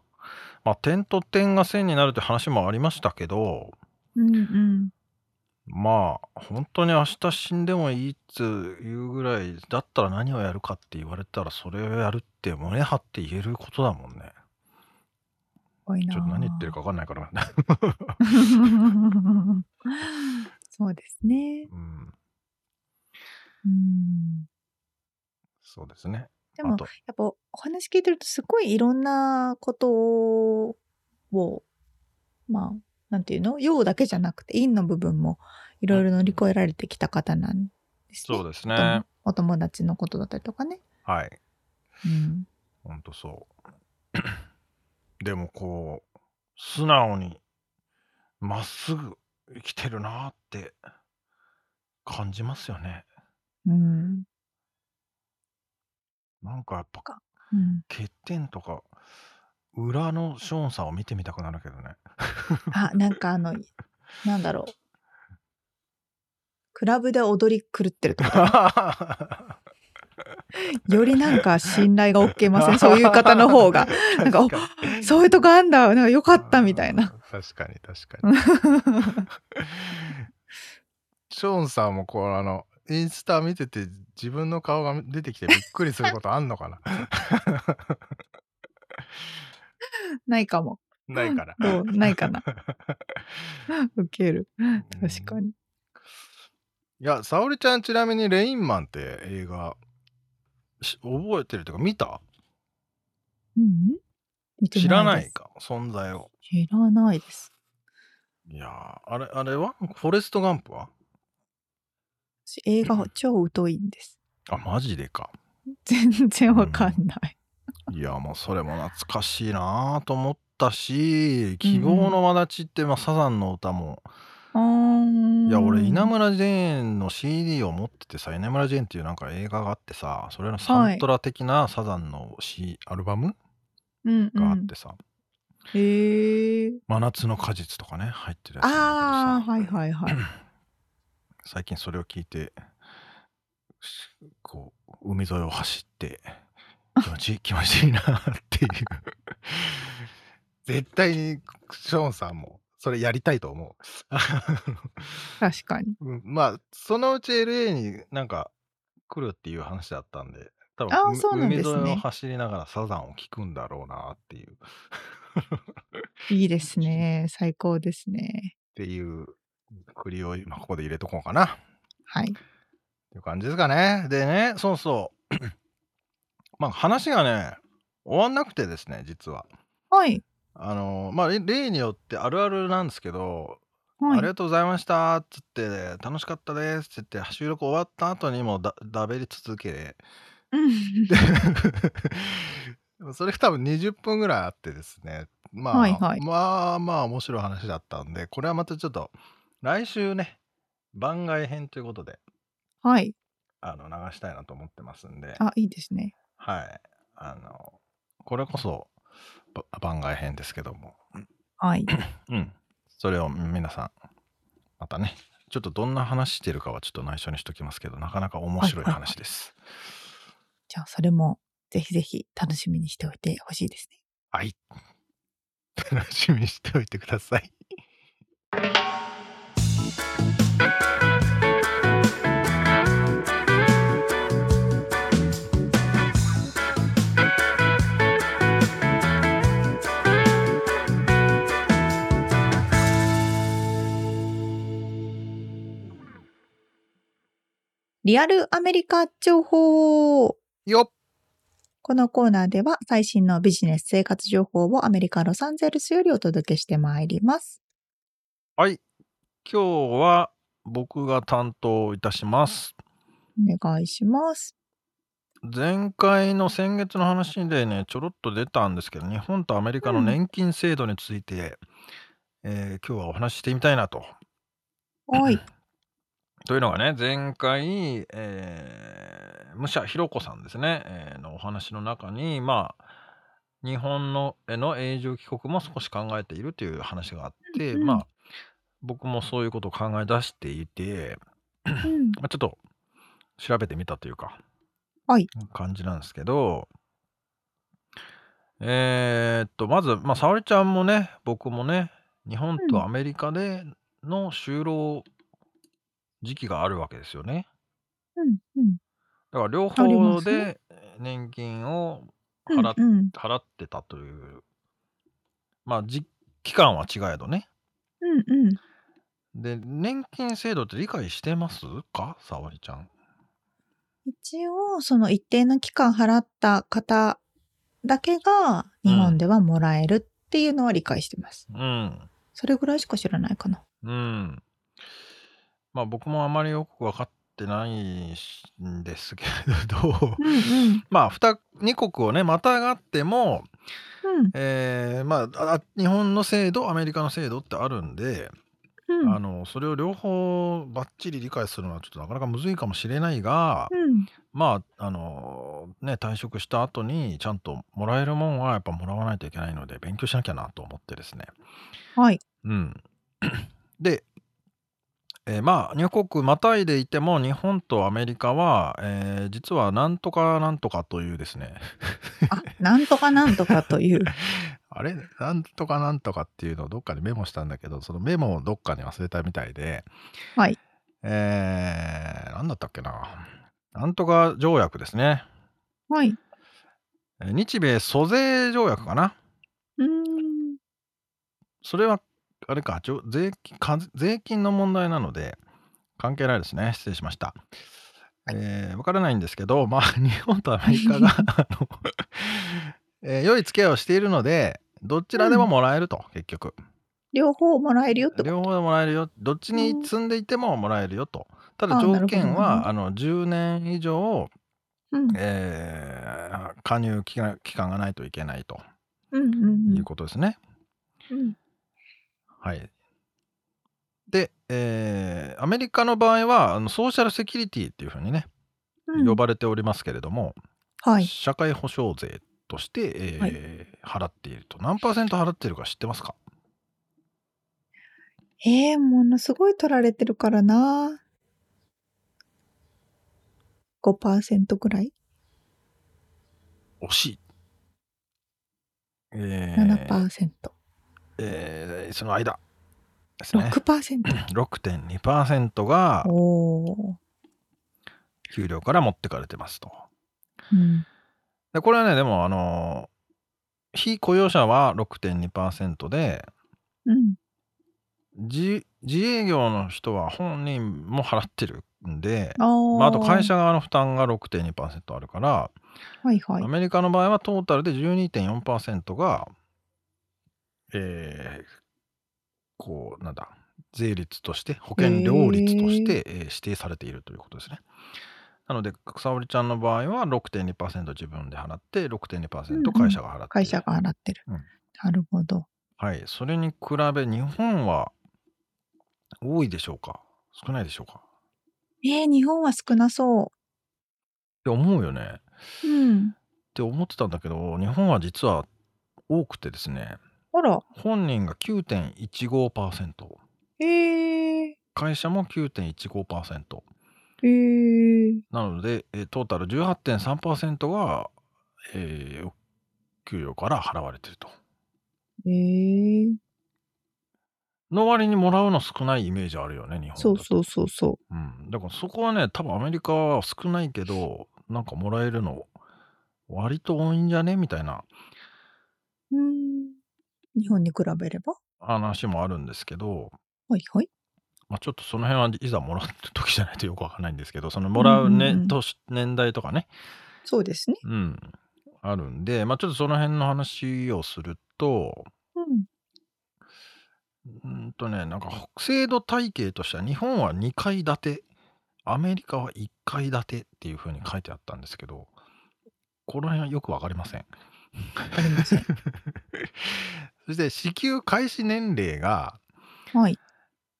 ま、点と点が線になるって話もありましたけどうんうん。まあ、ほんとに明日死んでもいいっついうぐらいだったら何をやるかって言われたら、それをやるって胸張って言えることだもんね。ちょっと何言ってるな。か分かんないから。そうですね。うん。うーん。そうですね。でも、やっぱお話聞いてるとすごいいろんなことを、まあ、なんていうの？陽だけじゃなくて陰の部分もいろいろ乗り越えられてきた方なんですね。そうですね。お友達のことだったりとかね。はい。うん。ほんとそう。でもこう、素直にまっすぐ生きてるなって感じますよね。うん。なんかやっぱ、うん。欠点とか、裏のショーンさんを見てみたくなるけどね。あ、なんかあの、なんだろう。クラブで踊り狂ってると？よりなんか信頼が OK ません、そういう方の方が。なんか、おそういうとこあんだ、なんかよかったみたいな。確かに確かに。ショーンさんもこうあのインスタ見てて自分の顔が出てきてびっくりすることあんのかな？ないかも。ないから。どう？ないかな。ウケる。確かに。いや、沙織ちゃんちなみにレインマンって映画覚えてるというか見た？うん、見て知らないか、存在を。知らないです。いやあれ、あれは？フォレストガンプは？私映画超疎いんです。あ、マジでか。全然わかんない。いや、もうそれも懐かしいなと思ったし、希望の轍って、まあ、サザンの歌も、いや、俺、稲村ジェーンの CD を持っててさ、稲村ジェーンっていうなんか映画があってさ、それのサントラ的なサザンの、C、アルバムうんがあってさ、へえ。真夏の果実とかね、入ってるやつああ、はいはいはい。最近それを聞いて、こう、海沿いを走って、気持ちいい、気持ちいいなっていう絶対にショーンさんもそれやりたいと思う。確かに。うん、まあ、そのうち LA になんか来るっていう話だったんで、多分あそうなん海ですね沿いを走りながらサザンを聴くんだろうなっていう。いいですね。最高ですね。っていう栗を今ここで入れとこうかな。はい。っていう感じですかね。でね、そうそう。まあ話がね、終わんなくてですね、実は。はい。あの、まあ、例によってあるあるなんですけど、はありがとうございましたっつって、楽しかったですって言って、収録終わった後にもだだべり続け、うん。それ多分20分ぐらいあってですね、まあ、はいはい。まあまあ面白い話だったんで、これはまたちょっと来週ね、番外編ということで、はい。あの、流したいなと思ってますんで、あ、いいですね。はい。あの、これこそ番外編ですけども。はい。うん。それを皆さん、またね、ちょっとどんな話してるかはちょっと内緒にしときますけど、なかなか面白い話です。はいはいはい、じゃあ、それもぜひぜひ楽しみにしておいてほしいですね。はい。楽しみにしておいてください。リアルアメリカ情報よこのコーナーでは最新のビジネス生活情報をアメリカ・ロサンゼルスよりお届けしてまいります。はい。今日は僕が担当いたします。お願いします。前回の先月の話でね、ちょろっと出たんですけど、日本とアメリカの年金制度について、うん、えー、今日はお話ししてみたいなと。はい。というのがね、前回、えー武者ひろ子さんですね、えーのお話の中に、まあ、日本のへの永住帰国も少し考えているという話があって、うんうん。まあ、僕もそういうことを考え出していて、うん。まあ、ちょっと調べてみたというか、はい。感じなんですけど、えーっと、まず、まあ、沙織ちゃんもね、僕もね、日本うん。とアメリカでの就労時期があるわけですよね。うん。うん。だから両ありま方すねで年金をうん払っうん。払ってたという、まあ、じ期間は違えどね。うんうん。で、年金制度って理解してますか？沙織ちゃん。一応、その一定の期間払った方だけが日本ではもらえるっていうのは理解してます。うん。それぐらいしか知らないかな。うん。まあ僕もあまりよく分かってないしんですけれど、うんうん。まあ 2, 二国をねまたがっても、うんえーまああ日本の制度アメリカの制度ってあるんで、うん。あのそれを両方ばっちり理解するのはちょっとなかなかむずいかもしれないが、うん。まああのね退職した後にちゃんともらえるもんはやっぱもらわないといけないので勉強しなきゃなと思ってですね。はい。うん、で、えーまあ入国またいでいても日本とアメリカは、えー実はなんとかなんとかというですねあ、なんとかなんとかという。あれ？なんとかなんとかっていうのをどっかにメモしたんだけどそのメモをどっかに忘れたみたいではい。えー、なんだったっけななんとか条約ですねはい。えー日米租税条約かなうーん。それはあれか税金か税金の問題なので関係ないですね。失礼しました。えーわからないんですけど、まあ、日本とアメリカが あの、えー良い付き合いをしているのでどちらでももらえると、結局。両方もらえるよってこと？両方でもらえるよ。どっちに住んでいてももらえるよと。ただ条件はあの10年以上、うん。えー加入期間がないといけないとうんうん。いうことですね。うん。はい。で、えーアメリカの場合はあのソーシャルセキュリティっていうふうにね、うん。呼ばれておりますけれども、はい。社会保障税として、えーはい払っていると何パーセント払っているか知ってますか？えー、ものすごい取られてるからな。5%くらい惜しい。えー ?7%。えーその間ですね。6%。6.2%が。給料から持ってかれてますと。うん。でこれはねでもあの非雇用者は6.2%でうん。自自営業の人は本人も払ってるんで、まあ、あと会社側の負担が6.2%あるから、はいはいア。メリカの場合はトータルで12.4%が、えーこうなんだ税率として保険料率として、えー指定されているということですね。なので沙織ちゃんの場合は6.2%自分で払ってうんう6.2%ん会社が払っている、会社が払ってる。うんなるほど。はいそれに比べ日本は多いでしょうか？少ないでしょうか？えー、日本は少なそって思うよね。う。うん。って思ってたんだけど日本は実は多くてですねあら。本人が9.15%えー。会社も9.15%えー。なので、えートータル18.3%が、えー給与から払われてると。えー。の割にもらうの少ないイメージあるよね日本そうそうそうそうん、だからそこはね多分アメリカは少ないけどなんかもらえるの割と多いんじゃね？みたいなう。うん。日本に比べれば？話もあるんですけど、はいはい。まあ、ちょっとその辺はいざもらった時じゃないとよくわかんないんですけどそのもらう、ねうんうんうん年年代とかね、そうですね。うん、あるんで、まあ、ちょっとその辺の話をするとうん。うんとねなんか制度体系としては日本は2階建てアメリカは1階建てっていうふうに書いてあったんですけどこの辺はよくわかりません。わかりません。そして支給開始年齢がはい。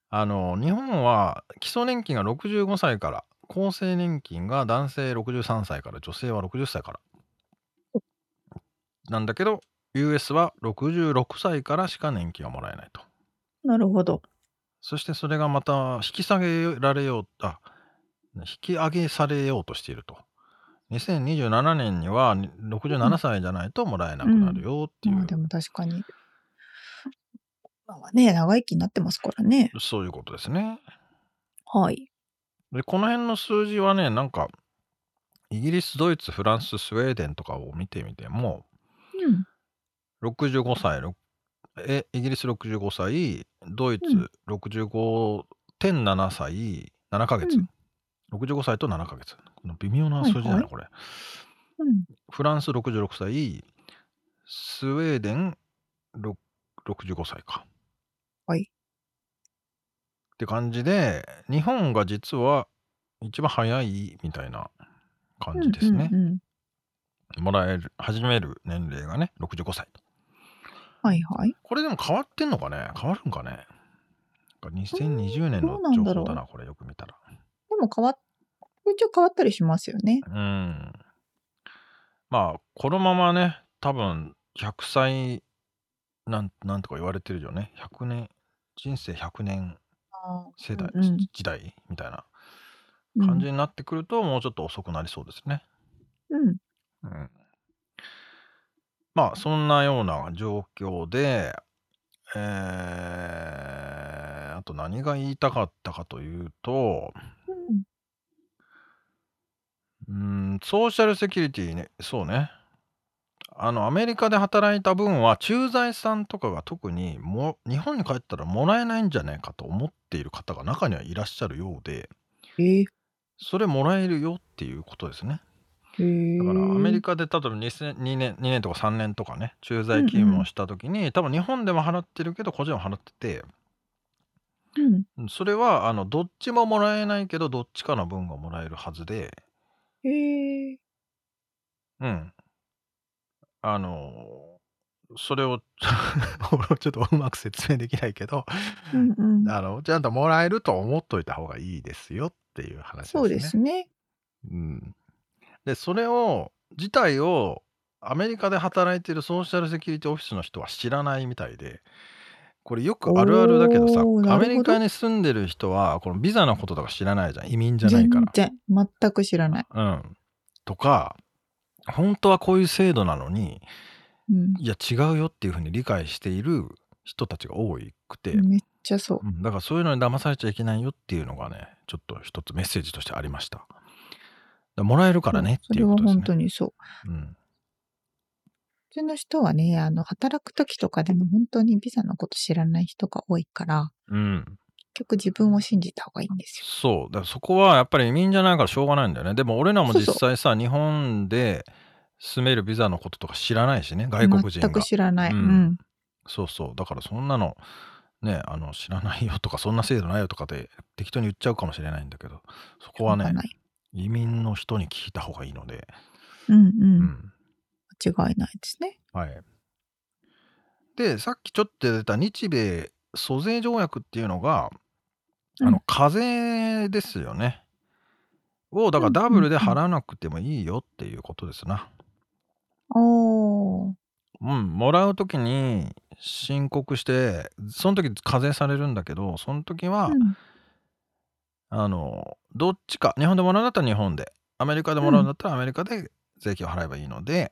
あの日本は基礎年金が65歳から厚生年金が男性63歳から女性は60歳から。なんだけど、US は66歳からしか年金はもらえないと。なるほど。そしてそれがまた引き下げられよう、あ、引き上げされようとしていると。2027年には67歳じゃないともらえなくなるよっていう。まあでも確かに。まあね、長生きになってますからね。そういうことですね。はい。で、この辺の数字はね、なんか、イギリス、ドイツ、フランス、スウェーデンとかを見てみても、うん。65歳、ろえイギリス65歳、ドイうんツ65.7歳、7ヶ月、うん65歳と7ヶ月。微妙な数字だな、はいはいこれ。うん。フランス66歳、スウェーデンろ65歳か。はい。って感じで、日本が実は一番早いみたいな感じですね。うんうんうんもらえる、始める年齢がね、65歳。はいはい。これでも変わってんのかね？変わるんかね？なんか2020年の情報だな、これよく見たら。でも変わっ、一応変わったりしますよね。うん。まあ、このままね、多分100歳なん、なんとか言われてるよね。100年、人生100年世代、うんうん時代みたいな感じになってくると、もうちょっと遅くなりそうですね。うん。うん。まあ、そんなような状況で、えー、あと何が言いたかったかというと、うん。うん、ソーシャルセキュリティね、そうね。あの、アメリカで働いた分は、駐在さんとかが特にも、日本に帰ったらもらえないんじゃないかと思っている方が中にはいらっしゃるようで、えー、それもらえるよっていうことですね。へーだからアメリカで例えば2000 2年 ,2 年とか3年とかね駐在勤務をした時に、多分日本でも払ってるけど個人は払っててうん。うんそれはあのどっちももらえないけどどっちかの分がもらえるはずでへえ。うんあのそれを ちょっとうまく説明できないけどうんうん。あのちゃんともらえると思っといた方がいいですよっていう話ですね。そうですね。うん、でそれを自体をアメリカで働いているソーシャルセキュリティオフィスの人は知らないみたいでこれよくあるあるだけどさアメリカに住んでる人はこのビザのこととか知らないじゃん移民じゃない全から。然、全く知らない。うん、とか本当はこういう制度なのにうん。いや違うよっていうふうに理解している人たちが多くて、めっちゃそう。うんだからそういうのに騙されちゃいけないよっていうのがねちょっと一つメッセージとしてありました。もらえるからねっていそれはうことですね。本当にそう。うん普通の人はね、あの、働く時とかでも本当にビザのこと知らない人が多いから、うん、結局自分を信じた方がいいんですよ。そう。だからそこはやっぱり移民じゃないからしょうがないんだよね。でも俺らもそうそう。実際さ日本で住めるビザのこととか知らないしね外国人が。全く知らない。ううん。ん。そうそう。だからそんなのねあの知らないよとかそんな制度ないよとかで適当に言っちゃうかもしれないんだけどそこはね移民の人に聞いた方がいいので、うんう。うん。ん間違いないですね。はいでさっきちょっと出た日米租税条約っていうのがあの課税ですよね。をだからダブルで払わなくてもいいよっていうことですな。おー。うん、もらうときに申告してその時課税されるんだけどその時は、うんあのどっちか日本でもらうんだったら日本でアメリカでもらうんだったらアメリカで税金を払えばいいので、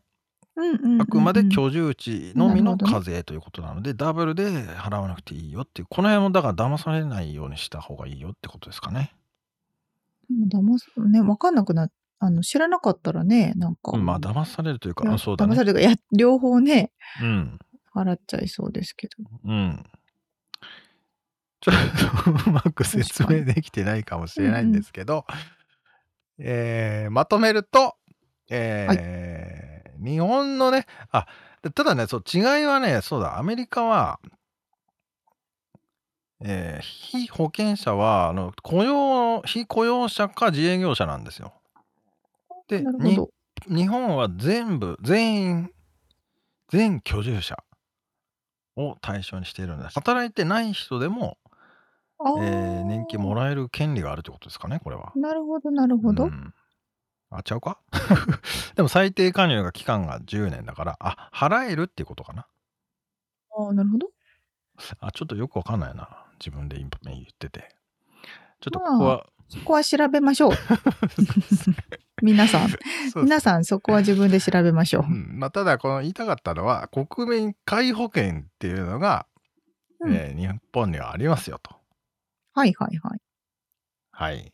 うんうんうんうんあくまで居住地のみの課税ということなので、ダブルで払わなくていいよっていうこの辺もだから騙されないようにした方がいいよってことですかね。でも騙す、ね、わかんなくなっあの、知らなかったらね、なんか。うんまあ騙されるというか、そうだね騙さ。れるというか、や、両方ね、うん。払っちゃいそうですけど。うん。ちょっとうまく説明できてないかもしれないんですけど、えーまとめると、えー日本のね、あ、ただね、そう、違いはね、そうだ、アメリカは、えー非保険者は、あの、雇用、非雇用者か自営業者なんですよ。で。日本は全部、全員、全居住者を対象にしているんです。働いてない人でも、あえー年金もららえる権利があるってことですかね、これは。なるほど、なるほど。うん。あ、ちゃうか？でも最低加入が期間が10年だから、あ、払えるっていうことかな。ああ、なるほど。あ、ちょっとよくわかんないな。自分で今言ってて。ちょっとここは、そこは調べましょう。皆さん、皆さんそこは自分で調べましょうう。んまあ、ただこの言いたかったのは国民皆保険っていうのが、うんえー日本にはありますよと。はいはいはい。はい。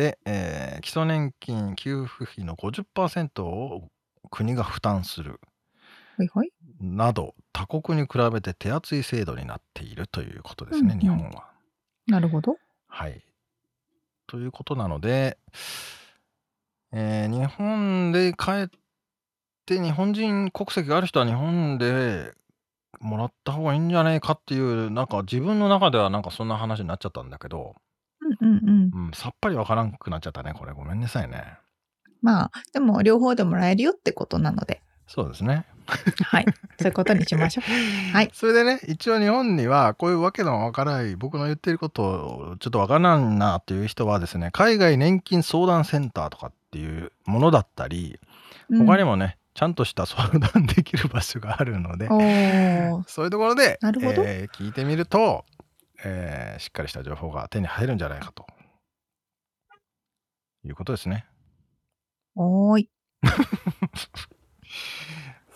で、えー基礎年金給付費の50%を国が負担する。など他国に比べて手厚い制度になっているということですね、うんうん日本は。なるほど。はい。ということなので、えー日本で帰って日本人国籍がある人は日本でもらった方がいいんじゃないかっていうなんか自分の中ではなんかそんな話になっちゃったんだけど、うんうんうん。うん、さっぱりわからんくなっちゃったねこれごめんなさいね。まあ、でも両方でもらえるよってことなので、そうですね。はい。そういうことにしましょう。はい。それでね一応日本にはこういうわけのわからない僕の言ってることをちょっとわからんなっていう人はですね海外年金相談センターとかっていうものだったりうん他にもね、ちゃんとした相談できる場所があるのでそういうところで、なるほどえー聞いてみると、えーしっかりした情報が手に入るんじゃないかということですね。おーい。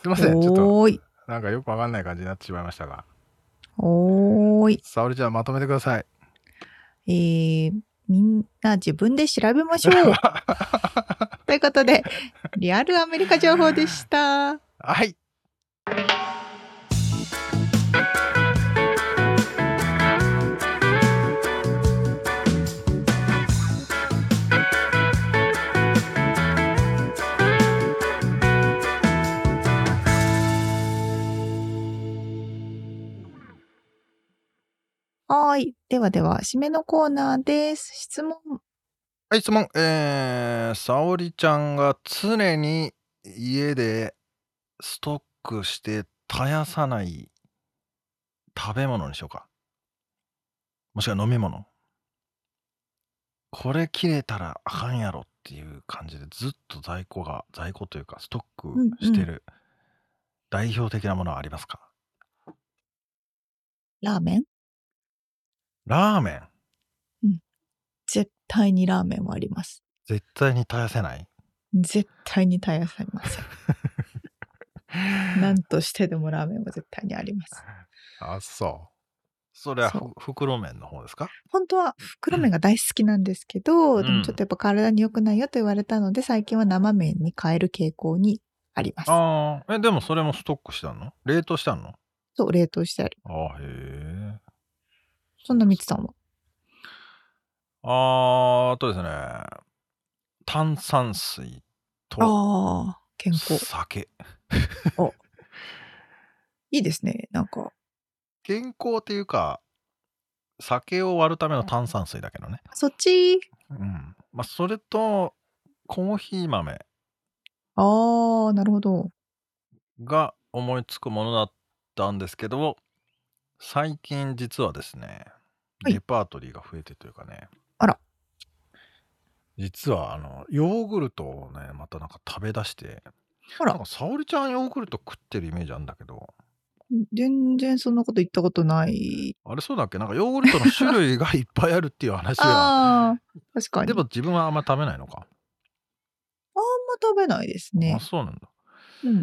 すいませんちょっと。なんかよくわかんない感じになってしまいましたがおーい。沙織ちゃんまとめてください。えー、みんな自分で調べましょう。ということで、リアルアメリカ情報でした。はいはーい。ではでは、締めのコーナーです。質問。はい質問えー、沙織ちゃんが常に家でストックして絶やさない食べ物にしようかもしくは飲み物これ切れたらあかんやろっていう感じでずっと在庫が在庫というかストックしてる代表的なものはありますか、ラーメン？ラーメン？絶対にラーメンはあります。絶対に絶やせない？絶対に絶やされません。何としてでもラーメンは絶対にあります。あそうそれは袋麺の方ですか？本当は袋麺が大好きなんですけど、うんでもちょっとやっぱ体に良くないよと言われたので、最近は生麺に変える傾向にあります。ああ、え、でもそれもストックしたの？冷凍したの？そう、冷凍してある。ああ、へえ。そんなみつさんは。あーあとですね、炭酸水とああ、健康。酒。いいですね。なんか、健康っていうか、酒を割るための炭酸水だけどね。そっち、うん。まあ、それと、コーヒー豆ああ、なるほど。が思いつくものだったんですけど、最近実はですね、はいレパートリーが増えてというかね、あら。実はあのヨーグルトをねまたなんか食べ出してあらなんか沙織ちゃんヨーグルト食ってるイメージあるんだけど全然そんなこと言ったことない。あれそうだっけ？なんかヨーグルトの種類がいっぱいあるっていう話は ああ、確かに。でも自分はあんま食べないのか、あんま食べないですねあ。そうなんだうん。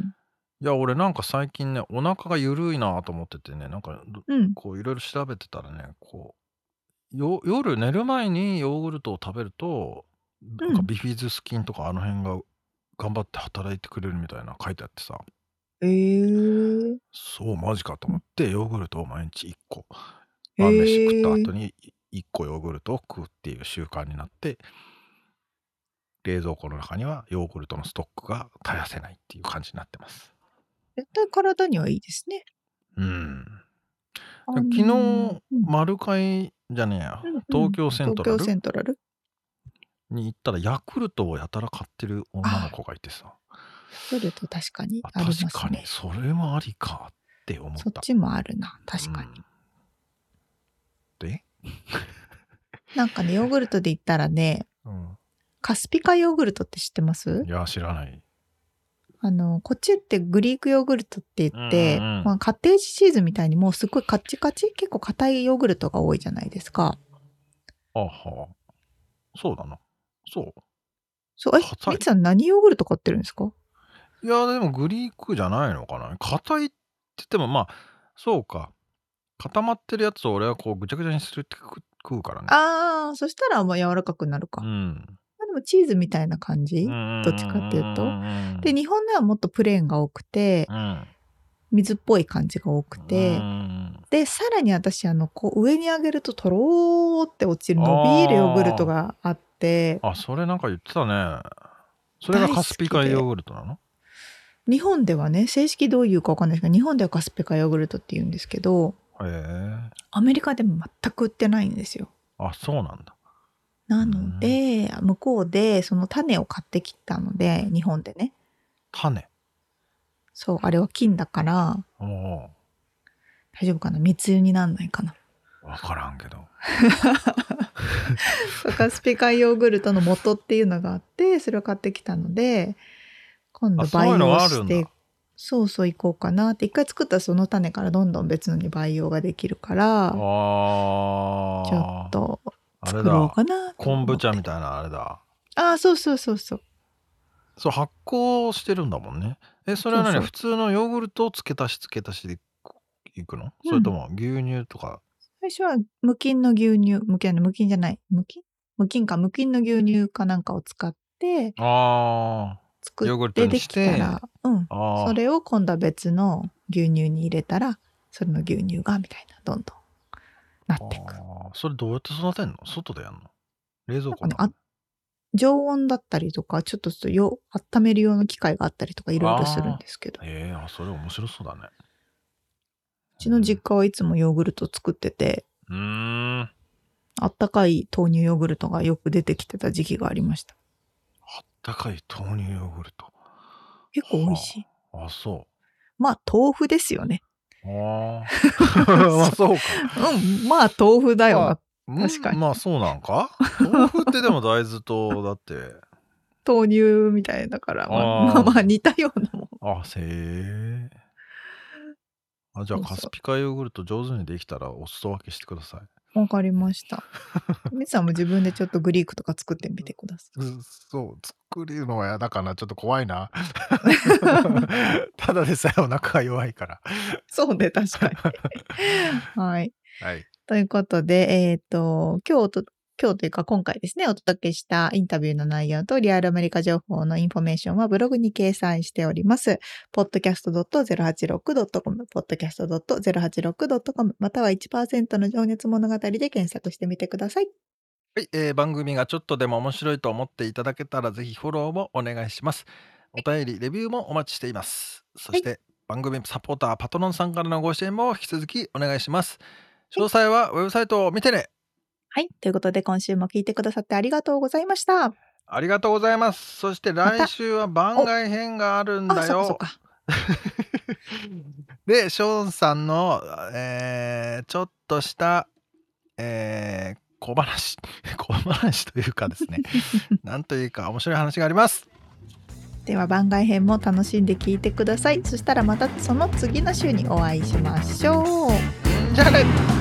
いや俺なんか最近ねお腹が緩いなと思っててねなんかどうん。こういろいろ調べてたらねこうよ夜寝る前にヨーグルトを食べるとなんかビフィズス菌とかあの辺が頑張って働いてくれるみたいな書いてあってさ。えー、そうマジかと思ってヨーグルトを毎日1個。晩飯食った後に1個ヨーグルトを食うっていう習慣になって。冷蔵庫の中にはヨーグルトのストックが絶やせないっていう感じになってます。絶対体にはいいですね。うんあ昨日うん丸会じゃねえやうんうん東京セントラル？東京セントラル？に行ったらヤクルトをやたら買ってる女の子がいてさそれと確かにああります確かにね。それもありかって思ったそっちもあるな。確かに。うんで？なんかね、ヨーグルトで言ったらね、うん。カスピカヨーグルトって知ってます？いや、知らない。あの、こっちってグリークヨーグルトって言って、うんうんまあ、カッテージチーズみたいにもうすっごいカッチカチ結構硬いヨーグルトが多いじゃないですか。あは。そうだな。そう。そう、え、みつさん何ヨーグルト買ってるんですか？いや、でもグリークじゃないのかな。硬いって言っても、まあ、そうか。固まってるやつを俺はこうぐちゃぐちゃにするって食食うからね。あー、そしたらまあ柔らかくなるか。まうん。あでもチーズみたいな感じ？どっちかっていうと？で、日本ではもっとプレーンが多くて、うん、水っぽい感じが多くて、うんで、さらに私、あの、こう上に上げるととろーって落ちる伸びるヨーグルトがあって、あ、それなんか言ってたね。それがカスピカヨーグルトなの？日本ではね、正式どういうかわかんないですけど、日本ではカスピカヨーグルトって言うんですけど。アメリカでも全く売ってないんですよ。あ、そうなんだ。なので、向こうでその種を買ってきたので、日本でね。種？そう、あれは金だから、大丈夫かな？密輸になんないかな？ー。わからんけど。カスピカヨーグルトの元っていうのがあって、それを買ってきたので、今度培養して、そうそう行こうかなって。一回作ったらその種からどんどん別のに培養ができるから。ちょっとあれ作ろうだ。かなと思昆って。布茶みたいなあれだ。ああ、そうそうそうそう。そう、発酵してるんだもんね。え、それは何？そうそう普通のヨーグルトを付け足し付け足しでいくの、うんそれとも牛乳とか？最初は無菌の牛乳、無菌無菌じゃない、無菌？無菌か、無菌の牛乳かなんかを使ってあ作ヨーグルトって？できにしてたら、うん。あ。ああ。それを今度は別の牛乳に入れたら、それの牛乳がみたいな、どんどんなっていく。あーそれどうやって育てんの？外でやんの？冷蔵庫なんかね常温だったりとか、ちょっとよ温める用の機械があったりとかいろいろするんですけど、うええあ、それ面白そうだね。ちの実家はいつもヨーグルト作ってて、うーん。ああったかい豆乳ヨーグルトがよく出てきてた時期がありました。ったかい豆乳ヨーグルト。結構美味しい。あ、そまあ豆腐ですよね。う。あ あ。まあそうか。うん、まあ豆腐だよな。うん確かにまあそうなんか？豆腐ってでも大豆とだって。豆乳みたいだから、まあ、あーまあまあ似たようなもん。あ、へえ。あ、じゃあカスピカヨーグルト上手にできたらお裾分けしてください。わかりました。みつさんも自分でちょっとグリークとか作ってみてください。そう、作るのは嫌だからちょっと怖いな。ただでさえお腹が弱いから。そうね、確かに。はい。はい。ということで、えっ、と、今日今日というか今回ですね、お届けしたインタビューの内容とリアルアメリカ情報のインフォメーションはブログに掲載しております。podcast.086.com、podcast.086.com、または1%の情熱物語で検索してみてください。はい、えー番組がちょっとでも面白いと思っていただけたらぜひフォローもお願いします。お便り、レビューもお待ちしています。そして、番組サポーター、パトロンさんからのご支援も引き続きお願いします。詳細はウェブサイトを見てね。はい。ということで、今週も聞いてくださってありがとうございました。ありがとうございます。そして来週は番外編があるんあ、だよ。そっかそっか。で、ショーンさんの、えーちょっとした、えー小話、小話というかですね、なんというか面白い話があります。では番外編も楽しんで聞いてください。そしたらまたその次の週にお会いしましょう。じゃあね